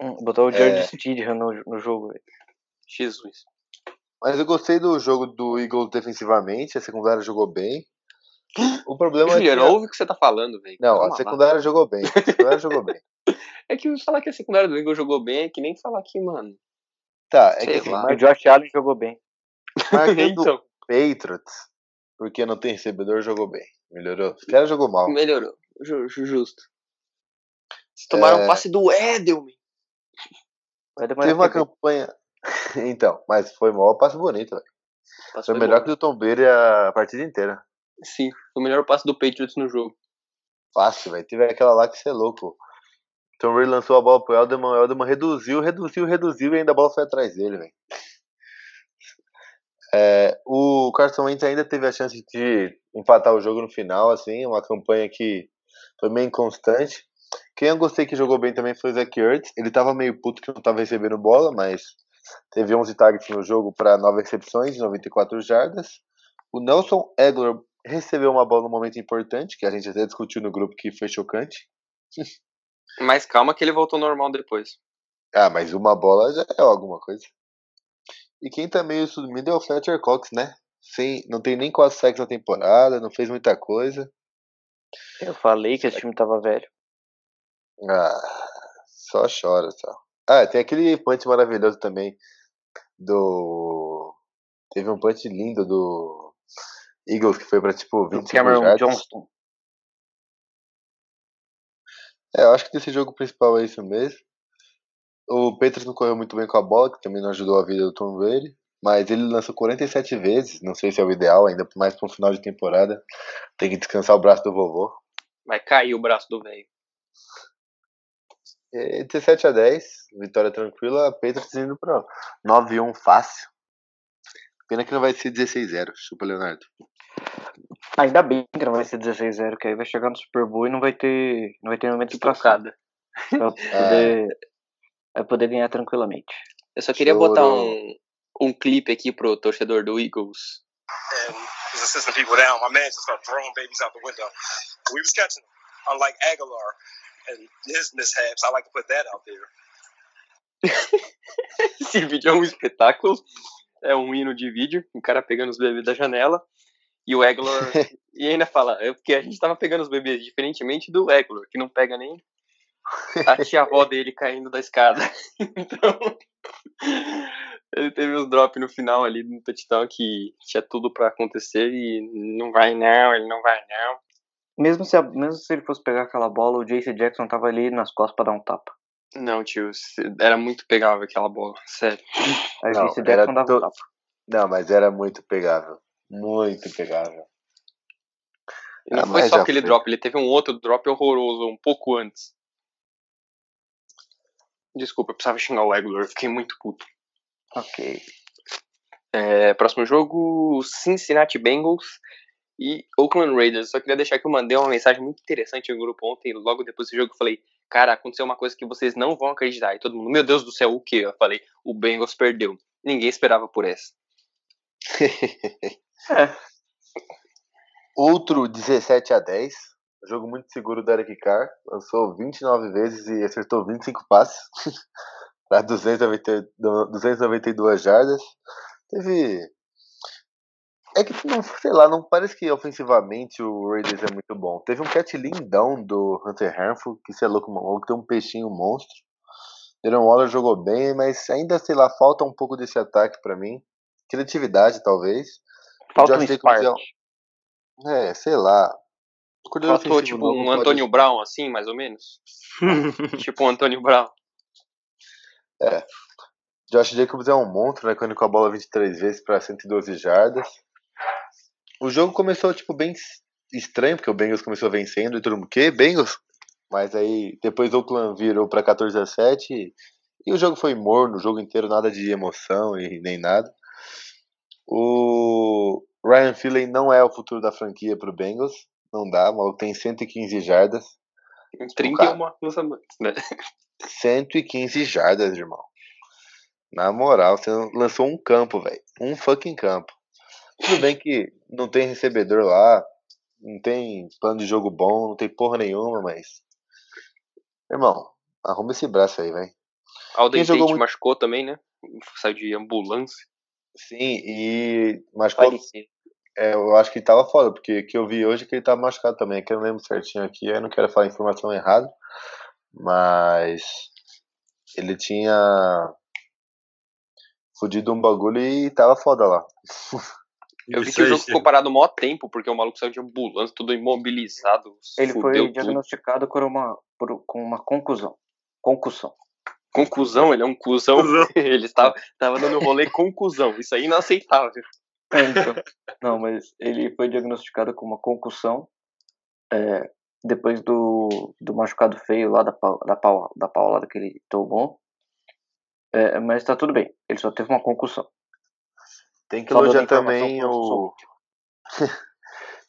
Hum, Botar o É. George Stidham no, no jogo. velho. Jesus. Mas eu gostei do jogo do Eagles defensivamente, a secundária jogou bem. O problema é que Juliano, ouve o que você tá falando, velho. Não, Calma a lá. secundária jogou bem. A secundária jogou bem. É que falar que a secundária do Eagles jogou bem é que nem falar que, mano. Tá, é Sei que assim, lá. O Josh Allen jogou bem. marcando então, Patriots, porque não tem recebedor, jogou bem. Melhorou? Os caras jogou mal. melhorou. Ju- ju- Justo. Vocês tomaram É. um passe do Edelman. Teve uma tempo. campanha. então, mas foi mal passe bonito, velho. Foi foi melhor bom. que o do Tom Brady a partida inteira. Sim, foi o melhor passe do Patriots no jogo. Fácil, velho. Teve aquela lá que você é louco. Tom Brady lançou a bola pro Elderman, o Elderman reduziu, reduziu, reduziu e ainda a bola foi atrás dele, velho. É, o Carson Wentz ainda teve a chance de empatar o jogo no final, assim, uma campanha que foi meio inconstante. Quem eu gostei que jogou bem também foi o Zach Ertz. Ele tava meio puto que não tava recebendo bola, mas teve 11 targets no jogo para 9 recepções, 94 jardas. O Nelson Aguilar recebeu uma bola no momento importante, que a gente até discutiu no grupo que foi chocante. Mas calma que ele voltou normal depois. Ah, mas uma bola já é alguma coisa. E quem tá meio sumido é o Fletcher Cox, né? Sem, não tem nem quase sexo na temporada, não fez muita coisa. Eu falei que esse time tava velho. Ah, só chora, só. Ah, tem aquele punch maravilhoso também do. Teve um punch lindo do Eagles que foi pra tipo 25 Cameron jardas. Johnston. É, eu acho que desse jogo principal é isso mesmo. O Peters não correu muito bem com a bola, que também não ajudou a vida do Tom Brady. Mas ele lançou 47 vezes, não sei se é o ideal, ainda mais para um final de temporada. Tem que descansar o braço do vovô. Vai cair o braço do velho. E 17 a 10, vitória tranquila, Peters indo pra 9-1 fácil. Pena que não vai ser 16-0, chupa Leonardo. Ainda bem que não vai ser 16-0, que aí vai chegar no Super Bowl e não vai ter, não vai ter momento de. Trocada. Pra poder, vai poder ganhar tranquilamente. Eu só queria Chorou. botar um, um clipe aqui pro torcedor do Eagles. and was assisting people down. My man just started throwing babies out the window. We was catching them, unlike Aguilar and his mishaps. I like to put that out there. Esse vídeo é um espetáculo. É um hino de vídeo, um cara pegando os bebês da janela. E o Eglor. e ainda fala, é porque a gente tava pegando os bebês, diferentemente do Eglor, que não pega nem a tia-avó dele caindo da escada. então. Ele teve uns drop no final ali no touchdown que tinha tudo pra acontecer e não vai não, ele não vai não. Mesmo se, a- mesmo se ele fosse pegar aquela bola, o Jace Jackson tava ali nas costas pra dar um tapa. Não, tio, era muito pegável aquela bola, sério. Aí o Não, Jace era Jackson dava um tapa. Não, mas era muito pegável. Muito pegável. E não Ah, foi só aquele foi. drop, ele teve um outro drop horroroso um pouco antes. Desculpa, eu precisava xingar o Eglor, eu fiquei muito puto. Ok. É, próximo jogo, Cincinnati Bengals e Oakland Raiders. Só queria deixar que eu mandei uma mensagem muito interessante no grupo ontem, logo depois do jogo eu falei, cara, aconteceu uma coisa que vocês não vão acreditar. E todo mundo, meu Deus do céu, o que? Eu falei, o Bengals perdeu. Ninguém esperava por essa. É, Outro 17 a 10. Jogo muito seguro do Eric Carr. Lançou 29 vezes e acertou 25 passes. para 290 292 jardas. Teve. É que, não, sei lá, não parece que ofensivamente o Raiders é muito bom. Teve um catch lindão do Hunter Renfrew, que você é louco, maluco, tem um peixinho monstro. Deron Waller jogou bem, mas ainda, sei lá, falta um pouco desse ataque pra mim. Criatividade, talvez. falta um spark. É, sei lá. O coordenador Faltou ofensivo tipo novo um pode- Antônio Brown, assim, mais ou menos. tipo um Antônio Brown. Josh Jacobs é um monstro, né? Quando com a bola 23 vezes para 112 jardas. O jogo começou, tipo, bem estranho, porque o Bengals começou vencendo e todo mundo, que? Bengals? Mas aí, depois o Oakland virou para 14 a 7 e, e o jogo foi morno, o jogo inteiro, nada de emoção e nem nada. O Ryan Finley não é o futuro da franquia pro Bengals, não dá, o maluco tem 115 jardas. Em 31 lançamentos, né? 115 jardas, irmão. Na moral, você lançou um campo, velho. Um fucking campo. Tudo bem que não tem recebedor lá, não tem plano de jogo bom, não tem porra nenhuma, mas. Irmão, arruma esse braço aí, velho. Alden Tate muito- machucou também, né? Saiu de ambulância. Sim, e. Machucou. Parecia. É, eu acho que tava foda, porque o que eu vi hoje é que ele tava machucado também, que eu não lembro certinho aqui, eu não quero falar informação errada, mas ele tinha fudido um bagulho e tava foda lá. Eu vi que o jogo ficou parado o maior tempo, porque o maluco saiu de ambulância, tudo imobilizado. Ele foi tudo. diagnosticado por uma, por, com uma concussão. Concussão. Conclusão, ele é um cuzão. Cuzão. ele estava, tava dando rolê conclusão. Isso aí é inaceitável. É, então. Não, mas ele foi diagnosticado com uma concussão é, depois do, do machucado feio lá da, da, pau- da paulada que ele tomou. É, mas tá tudo bem. Ele só teve uma concussão. Tem que elogiar também o.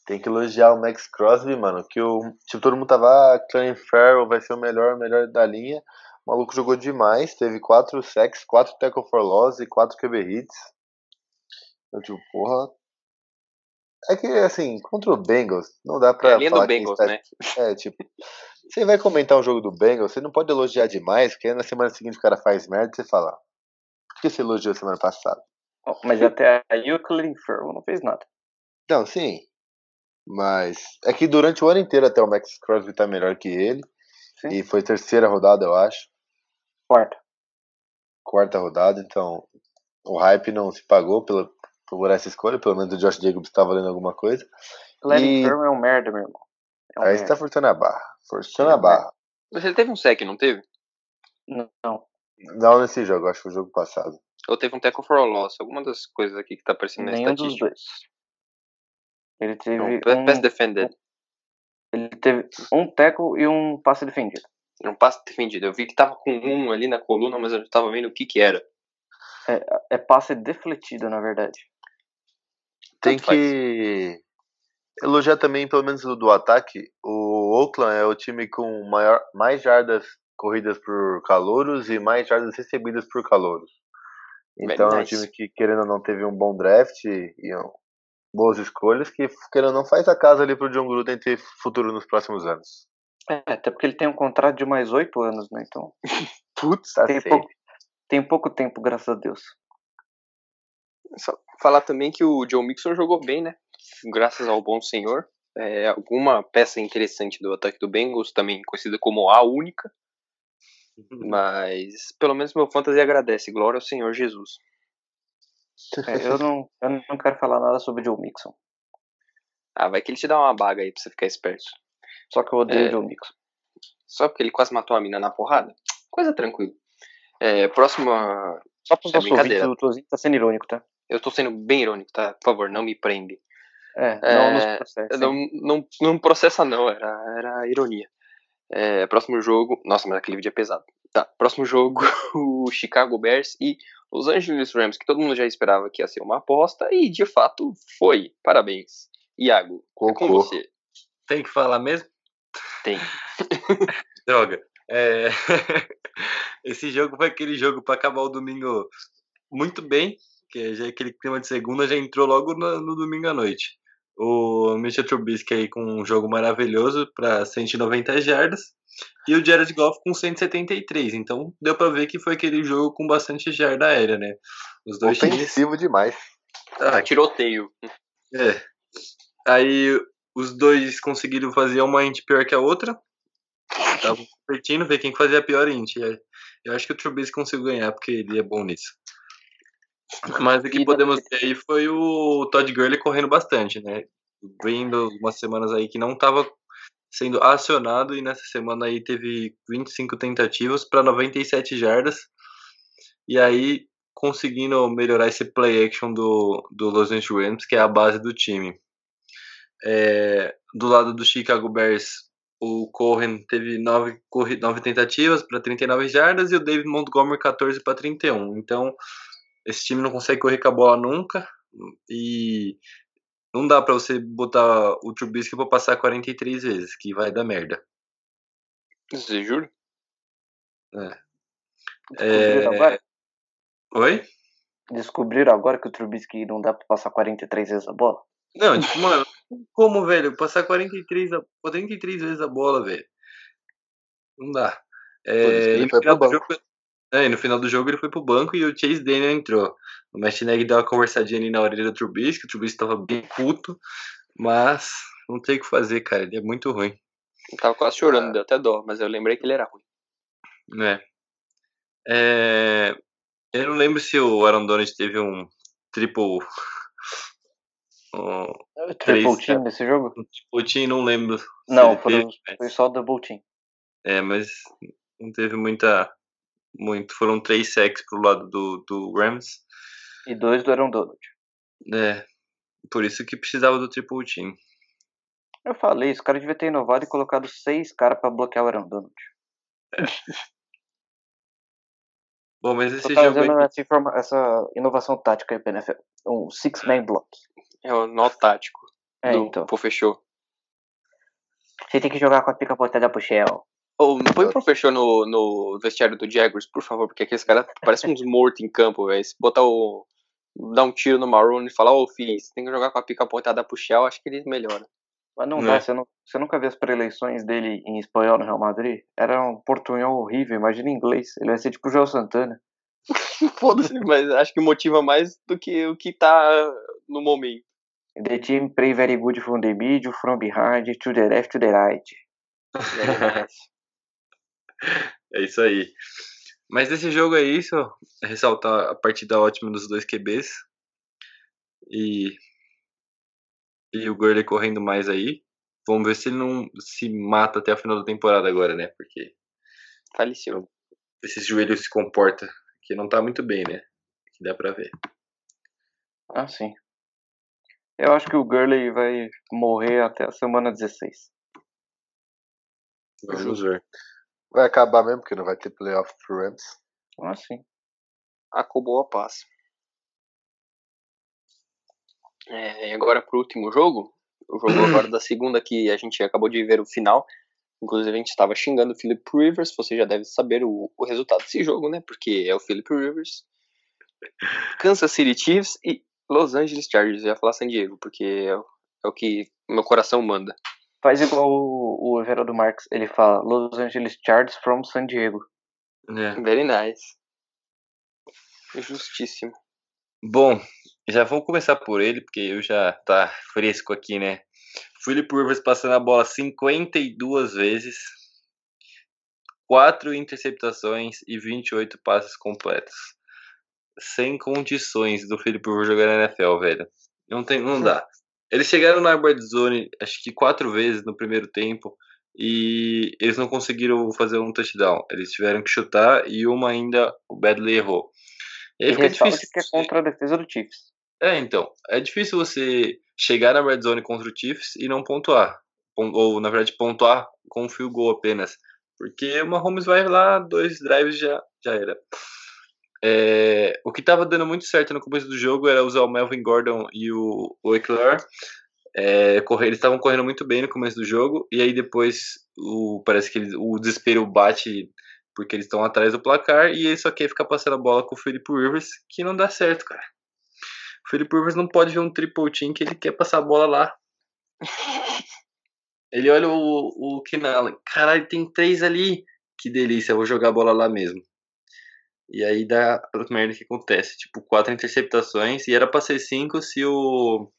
Tem que elogiar o Max Crosby, mano. Que o. Tipo, todo mundo tava. Ah, Clarence Farrell vai ser o melhor, o melhor da linha. O maluco jogou demais. Teve 4 sacks, 4 tackle for loss e 4 QB hits. Eu, tipo, porra. É que, assim, contra o Bengals, não dá pra É do falar que Bengals, está- né? É, tipo, você vai comentar um jogo do Bengals, você não pode elogiar demais, porque aí na semana seguinte o cara faz merda e você fala, por que você elogiou semana passada? Mas até aí o Farrell não fez nada. Não, sim. Mas é que durante o ano inteiro até o Max Crosby tá melhor que ele. Sim. E foi terceira rodada, eu acho. Quarta. quarta rodada, então o hype não se pagou pela, por essa escolha, pelo menos o Josh Jacobs está valendo alguma coisa. Larry E- Firm é um merda, meu irmão. É um Aí você tá forçando a barra. Forçando Sim, a barra. Mas ele teve um sec, não teve? Não. Não nesse jogo, acho que foi o jogo passado. Ou teve um tackle for a loss? Alguma das coisas aqui que tá aparecendo na Nenhum dos estatística. dois. Ele teve, pa- um, pass defended. ele teve um tackle e um passe defendido. Um passe defendido. Eu vi que tava com um ali na coluna, mas eu não tava vendo o que que era. É passe defletido, na verdade. Tem Tanto faz. que elogiar também, pelo menos do, do ataque, o Oakland é o time com maior, mais jardas corridas por calouros e mais jardas recebidas por calouros. Então é um nice. time que, querendo ou não, teve um bom draft e, e um- boas escolhas, que, querendo ou não, faz a casa ali pro John Gruden ter futuro nos próximos anos. É, até porque ele tem um contrato de mais oito anos, né? Então Putz, tá tem pouco, tem pouco tempo, graças a Deus. Só falar também que o Joe Mixon jogou bem, né? Graças ao bom senhor. É, alguma peça interessante do ataque do Bengals, também conhecida como a única. Mas pelo menos meu fantasy agradece. Glória ao Senhor Jesus. É, eu, não, eu não quero falar nada sobre o Joe Mixon. Ah, vai que ele te dá uma baga aí pra você ficar esperto. Só que eu odeio É. o Joe Mixon. Só porque ele quase matou a mina na porrada? Coisa tranquila. É, próxima. Só para os É nossos ouvintes, o Tozinho tá sendo irônico, tá? Eu tô sendo bem irônico, tá? Por favor, não me prende. É, É, não nos processos. Não, não, não processa, não, era, era ironia. É, próximo jogo. Nossa, mas aquele vídeo é pesado. Tá, próximo jogo, o Chicago Bears e Los Angeles Rams, que todo mundo já esperava que ia ser uma aposta, e de fato foi. Parabéns. Iago, é com Cocô. você. Tem que falar mesmo? Tem. Droga. É, Esse jogo foi aquele jogo para acabar o domingo muito bem, que já é aquele clima de segunda já entrou logo no, no domingo à noite. O Mitchell Trubisky aí com um jogo maravilhoso para 190 jardas e o Jared Goff com 173. Então deu para ver que foi aquele jogo com bastante jarda aérea, né? Os dois times Ofensivo demais. Ah, Tiroteio. é. Aí os dois conseguiram fazer uma int pior que a outra. Estavam competindo, ver quem fazia a pior int. Eu acho que o Trubisky conseguiu ganhar, porque ele é bom nisso. Mas o que E podemos ter aí foi o Todd Gurley correndo bastante, né? Vindo umas semanas aí que não estava sendo acionado e nessa semana aí teve 25 tentativas para 97 jardas. E aí conseguindo melhorar esse play action do, do Los Angeles Rams, que é a base do time. É, do lado do Chicago Bears, o Cohen teve 9, nove tentativas para 39 jardas e o David Montgomery 14 para 31. Então, esse time não consegue correr com a bola nunca e não dá para você botar o Trubisky para passar 43 vezes, que vai dar merda. Você jura? Descobriram É... agora? Oi? Descobriram agora que o Trubisky não dá pra passar 43 vezes a bola? Não, tipo, mano, como, velho? Passar 43, a- 43 vezes a bola, velho. Não dá. É, ele foi pro do jogo, é, e no final do jogo ele foi pro banco e o Chase Daniel entrou. O Matt Nagy deu uma conversadinha ali na orelha do Trubisky, o Trubisky tava bem puto, mas não tem o que fazer, cara, ele é muito ruim, Eu tava quase chorando, Ah. deu até dó, mas eu lembrei que ele era ruim. né? É, eu não lembro se o Aaron Donald teve um triple... Um, Triple Três, team nesse jogo? o time não lembro. Não, teve, mas- foi só double team. É, mas não teve muita. Muito, foram três sacks pro lado do, do Rams. E dois do Aaron Donald. É, por isso que precisava do triple team. Eu falei, os caras deviam ter inovado e colocado seis caras pra bloquear o Aaron Donald. Bom, mas esse jogo aí, essa, informa- essa inovação tática aí pra NFL. Um six-man block. É o nó tático É, do então. Pô, fechou. Você tem que jogar com a pica pontada pro Shell. Ou põe o professor no, no vestiário do Jaguars, por favor, porque aqueles caras parecem uns mortos em campo, velho. Se botar o. dar um tiro no Maroon e falar, ô filho, você tem que jogar com a pica apontada pro Shell, acho que ele melhora. Mas não É. dá, você, não, você nunca viu as pré-eleições dele em espanhol no Real Madrid? Era um portunhol horrível, imagina em inglês. Ele vai ser tipo o Joel Santana. Foda-se, mas acho que motiva mais do que o que tá no momento. The team play very good from the middle, from behind, to the left, to the right. é isso aí. Mas desse jogo é isso. Ressaltar a partida ótima dos dois QBs. E. E o Gurley correndo mais aí. Vamos ver se ele não se mata até a final da temporada agora, né? Porque Faleceu. esse joelho se comporta. Que não tá muito bem, né? Que dá pra ver. Ah, sim. Eu acho que o Gurley vai morrer até a semana 16. Vamos ver. Vai acabar mesmo, porque não vai ter playoff pro Rams. Ah, sim. Acabou a paz. É, e agora pro último jogo. O jogo agora da segunda que a gente acabou de ver o final. Inclusive a gente estava xingando o Philip Rivers. Você já deve saber o, o resultado desse jogo, né? Porque é o Philip Rivers. Kansas City Chiefs e Los Angeles Chargers. Eu ia falar San Diego, porque é, o- é o que meu coração manda. Faz igual o, o Everaldo Marques. Ele fala Los Angeles Chargers from San Diego. É. Very nice. Justíssimo. Bom, já vamos começar por ele, porque eu já tá fresco aqui, né? Philip Rivers passando a bola 52 vezes, 4 interceptações e 28 passes completos. Sem condições do Philip Rivers jogar na NFL, velho. Não, tem, não dá. Eles chegaram na red zone, acho que quatro vezes no primeiro tempo, e eles não conseguiram fazer um touchdown. Eles tiveram que chutar e uma ainda o Badley errou. E aí E fica difícil. que é contra a defesa do Chiefs. É, então. É difícil você chegar na red zone contra o Chiefs e não pontuar. Pon- Ou, na verdade, pontuar com um field goal apenas. Porque o Mahomes vai lá, dois drives já, já era. É, o que estava dando muito certo no começo do jogo era usar o Melvin Gordon e o, o Eckler. É, correr, eles estavam correndo muito bem no começo do jogo. E aí depois o, parece que eles- o desespero bate porque eles estão atrás do placar. E ele só quer ficar passando a bola com o Philip Rivers, que não dá certo, cara. O Philip Rivers não pode ver um triple team que ele quer passar a bola lá. Ele olha o, o Allen. Caralho, tem três ali. Que delícia, eu vou jogar a bola lá mesmo. E aí dá a merda que acontece. Tipo, quatro interceptações. E era pra ser cinco se o,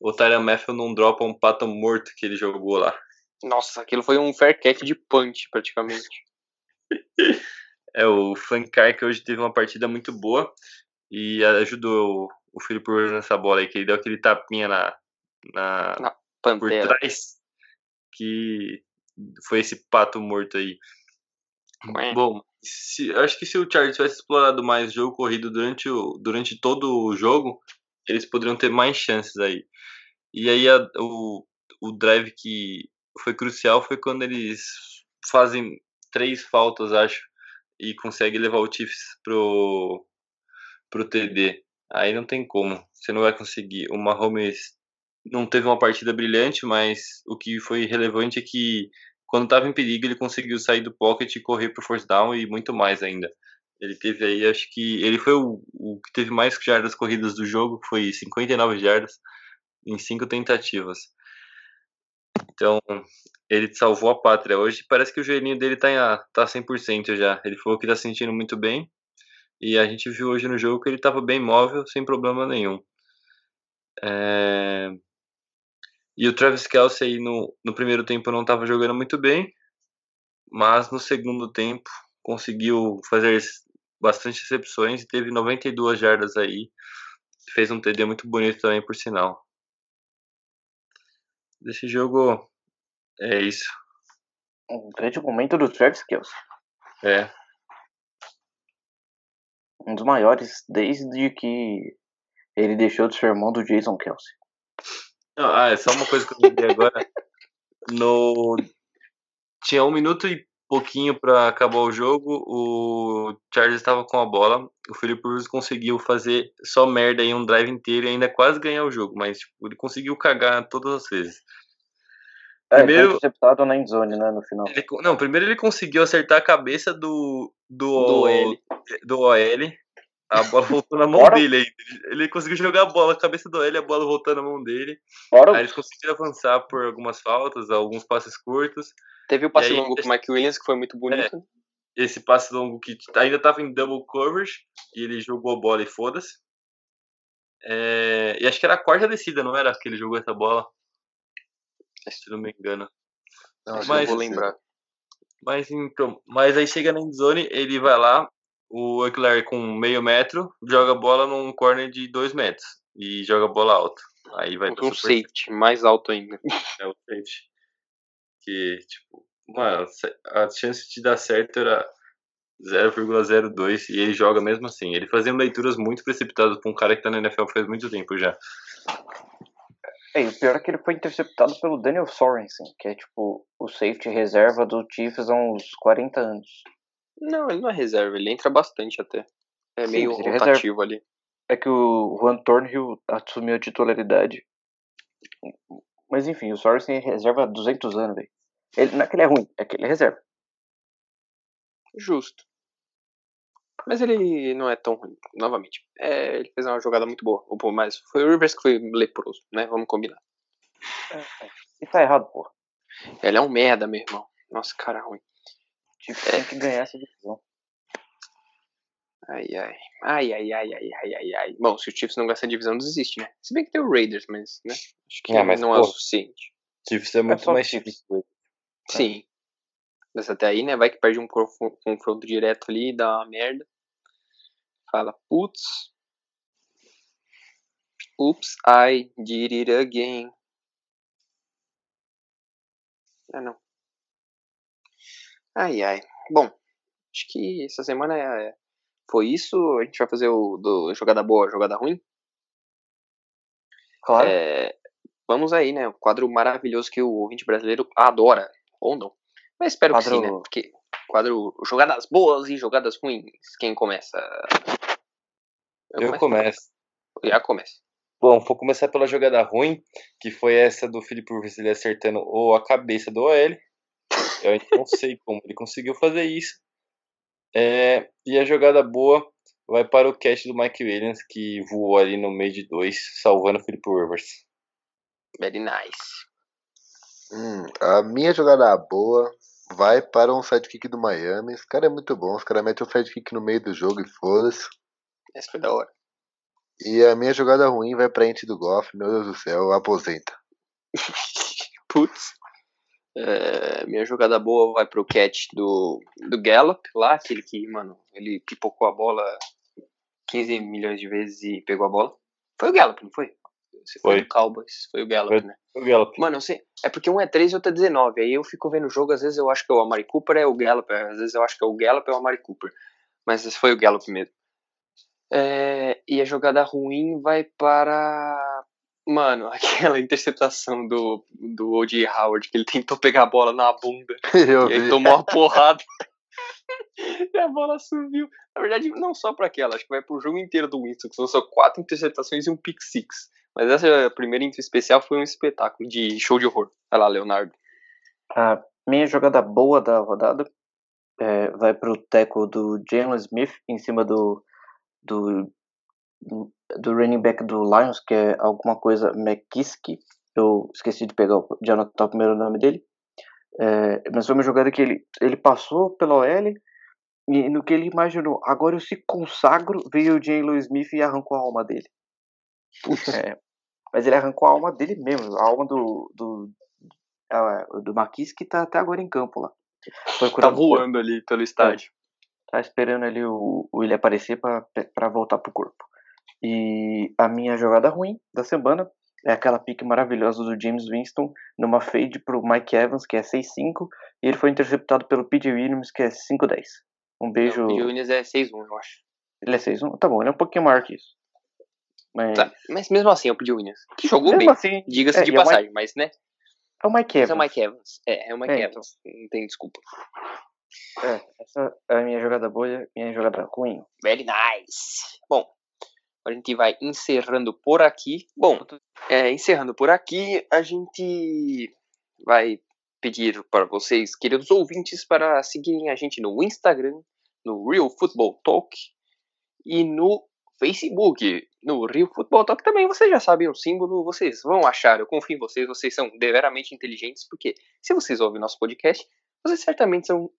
o Tyron Matthew não dropa um pato morto que ele jogou lá. Nossa, aquilo foi um fair catch de punch, praticamente. É, o Fancar que hoje teve uma partida muito boa. E ajudou o, Philip Rivers nessa bola aí. Que ele deu aquele tapinha na, na, por Pantera. trás que foi esse pato morto aí. Bom, se, acho que se o Chargers tivesse explorado mais jogo corrido durante, o, durante todo o jogo, eles poderiam ter mais chances aí. E aí a- o, o drive que foi crucial foi quando eles fazem três faltas, acho, e conseguem levar o Chiefs pro, pro TD. Aí não tem como, você não vai conseguir. O Mahomes não teve uma partida brilhante, mas o que foi relevante é que quando estava em perigo ele conseguiu sair do pocket e correr pro first down e muito mais ainda. Ele teve aí, acho que ele foi o, o que teve mais jardas corridas do jogo, foi 59 jardas em cinco tentativas. Então, ele salvou a pátria hoje. Parece que o joelhinho dele tá, tá 100% já. Ele falou que tá se sentindo muito bem. E a gente viu hoje no jogo que ele tava bem móvel, sem problema nenhum. É, E o Travis Kelsey aí no, no primeiro tempo não estava jogando muito bem, mas no segundo tempo conseguiu fazer bastante recepções e teve 92 jardas aí. Fez um TD muito bonito também, por sinal. Desse jogo é isso. Um grande momento do Travis Kelce. É, Um dos maiores desde que ele deixou de ser irmão do Jason Kelce. Não, ah, é só uma coisa que eu lembrei agora. No... Tinha um minuto e pouquinho para acabar o jogo. O Chargers estava com a bola. O Philip Rivers conseguiu fazer só merda aí um drive inteiro e ainda quase ganhar o jogo. Mas tipo, ele conseguiu cagar todas as vezes. É, Primeiro- foi interceptado na endzone, né, no final. Ele não, primeiro ele conseguiu acertar a cabeça do do, Do OL. do OL. A bola voltou na mão Fora- dele ainda. Ele- conseguiu jogar a bola, a cabeça do OL, a bola voltou na mão dele. Fora Aí eles conseguiram avançar por algumas faltas, alguns passes curtos. Teve o passe aí, longo pro Mike Williams, que foi muito bonito. Esse passe longo que ainda estava em double coverage e ele jogou a bola e foda-se. É, e acho que era a quarta descida, não era que ele jogou essa bola? Se não me engano. Não, Mas- não vou lembrar. Mas então, mas aí chega na endzone, ele vai lá o Eckler com meio metro joga a bola num corner de dois metros e joga a bola alta. Aí vai um safety mais alto ainda. É o safety. Que, tipo, mano, a chance de dar certo era 0,02 e ele joga mesmo assim. Ele fazia leituras muito precipitadas pra um cara que tá na NFL faz muito tempo já. É, e o pior é que ele foi interceptado pelo Daniel Sorensen, que é tipo o safety reserva do Chiefs há uns 40 anos. Não, ele não é reserva, ele entra bastante até. É Sim, meio é rotativo ali. É que o Juan Thornhill assumiu a titularidade. Mas enfim, o Sorensen é reserva há 200 anos, velho. Ele, não é que ele é ruim, é que ele é reserva. Justo. Mas ele não é tão ruim, novamente. É, ele fez uma jogada muito boa. Mas foi o Rivers que foi leproso, né? Vamos combinar. E tá errado, porra. Ele é um merda, meu irmão. Nossa, cara ruim. Tipo, tem que ganhar essa divisão. Ai, ai. Ai, ai, ai, ai, ai, ai, ai. Bom, se o Chiefs não ganhar essa divisão, desiste, né? Se bem que tem o Raiders, mas, né? Acho que É, mas, não é o pô. suficiente. Chiefs é muito só mais Chiefs. Chiefs. Sim. Mas até aí, né? Vai que perde um confron- confronto direto ali, dá uma merda. Fala, putz. Oops, I did it again. Ah, não. Ai, ai. Bom, acho que essa semana é- foi isso. A gente vai fazer o do jogada boa, jogada ruim. Claro. É, vamos aí, né? O quadro maravilhoso que o ouvinte brasileiro adora. Ou não. Mas espero que sim, Quadro- né? Porque quadro jogadas boas e jogadas ruins. Quem começa? Eu começo. Já começa. Bom, vou começar pela jogada ruim, que foi essa do Felipe Rivers ele acertando ou a cabeça do OL. Eu não sei como ele conseguiu fazer isso. É, e a jogada boa vai para o catch do Mike Williams, que voou ali no meio de dois, salvando o Felipe Rivers. Very nice. Hum, a minha jogada boa vai para um sidekick do Miami. Esse cara é muito bom. Os caras metem o sidekick no meio do jogo e foda-se. Essa foi da hora. E a minha jogada ruim vai pra ente do Goff. Meu Deus do céu, aposenta. Putz. É, minha jogada boa vai pro catch do, do Gallup lá, aquele que, mano, ele pipocou a bola 15 milhões de vezes e pegou a bola. Foi o Gallup, não foi? Se foi, Foi. do Cowboys, foi o Gallup, Foi. né? O Gallup. Mano, eu sei. É porque um é 13 e outro é 19. Aí eu fico vendo o jogo, às vezes eu acho que é o Amari Cooper, é o Gallup. Às vezes eu acho que é o Gallup, é o Amari Cooper. Mas foi o Gallup mesmo. É, e a jogada ruim vai para. Mano, aquela interceptação do, do O.J. Howard, que ele tentou pegar a bola na bunda Eu e aí vi. tomou uma porrada. e a bola subiu. Na verdade, não só para aquela, acho que vai pro jogo inteiro do Winston, que são só quatro interceptações e um pick six. Mas essa primeira especial foi um espetáculo de show de horror. Vai lá, Leonardo. A minha jogada boa da rodada é, vai pro teco do Jalen Smith em cima do, do, do, running back do Lions, que é alguma coisa McKissick. Eu esqueci de pegar de anotar o primeiro nome dele. É, mas foi uma jogada que ele, ele passou pela OL e no que ele imaginou, agora eu se consagro, veio o Jalen Smith e arrancou a alma dele. É, mas ele arrancou a alma dele mesmo, a alma do, do, do Marquis que tá até agora em campo lá. Tá Procurando- voando ali pelo estádio. tá esperando ali o, o ele aparecer pra voltar pro corpo. E a minha jogada ruim da semana é aquela pique maravilhosa do James Winston numa fade pro Mike Evans, que é 6-5, e ele foi interceptado pelo P.J. Williams, que é 5-10. Um beijo. O Williams é 6-1, eu acho. Ele é 6-1? Tá bom, ele é um pouquinho maior que isso. Mas, Tá, Mas mesmo assim, é o P.J. Williams. Que jogou mesmo bem, assim, diga-se é, de é o Mike- passagem, mas né? é o Mike Evans. é o Mike Evans. É, é o Mike É, Evans. Não tem desculpa. É, essa é a minha jogada boa e a minha jogada ruim. Very nice. Bom, a gente vai encerrando por aqui. Bom, é, encerrando por aqui, a gente vai pedir para vocês, queridos ouvintes, para seguirem a gente no Instagram, no Real Football Talk e no Facebook. No Real Football Talk também vocês já sabem o símbolo, vocês vão achar, eu confio em vocês, vocês são deveramente inteligentes, porque se vocês ouvem nosso podcast, vocês certamente são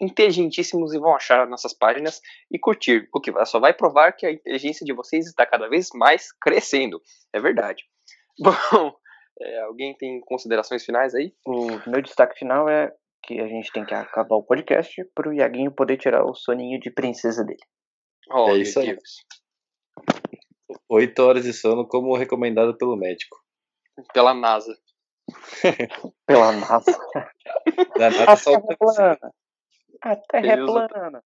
inteligentíssimos e vão achar nossas páginas e curtir, o que só vai provar que a inteligência de vocês está cada vez mais crescendo. É verdade. Bom, é, alguém tem considerações finais aí? O meu destaque final é que a gente tem que acabar o podcast pro Iaguinho poder tirar o soninho de princesa dele. Oh, É isso aí. Deus. 8 horas de sono, como recomendado pelo médico. Pela NASA. Pela NASA. Da A nada só. A Terra é plana.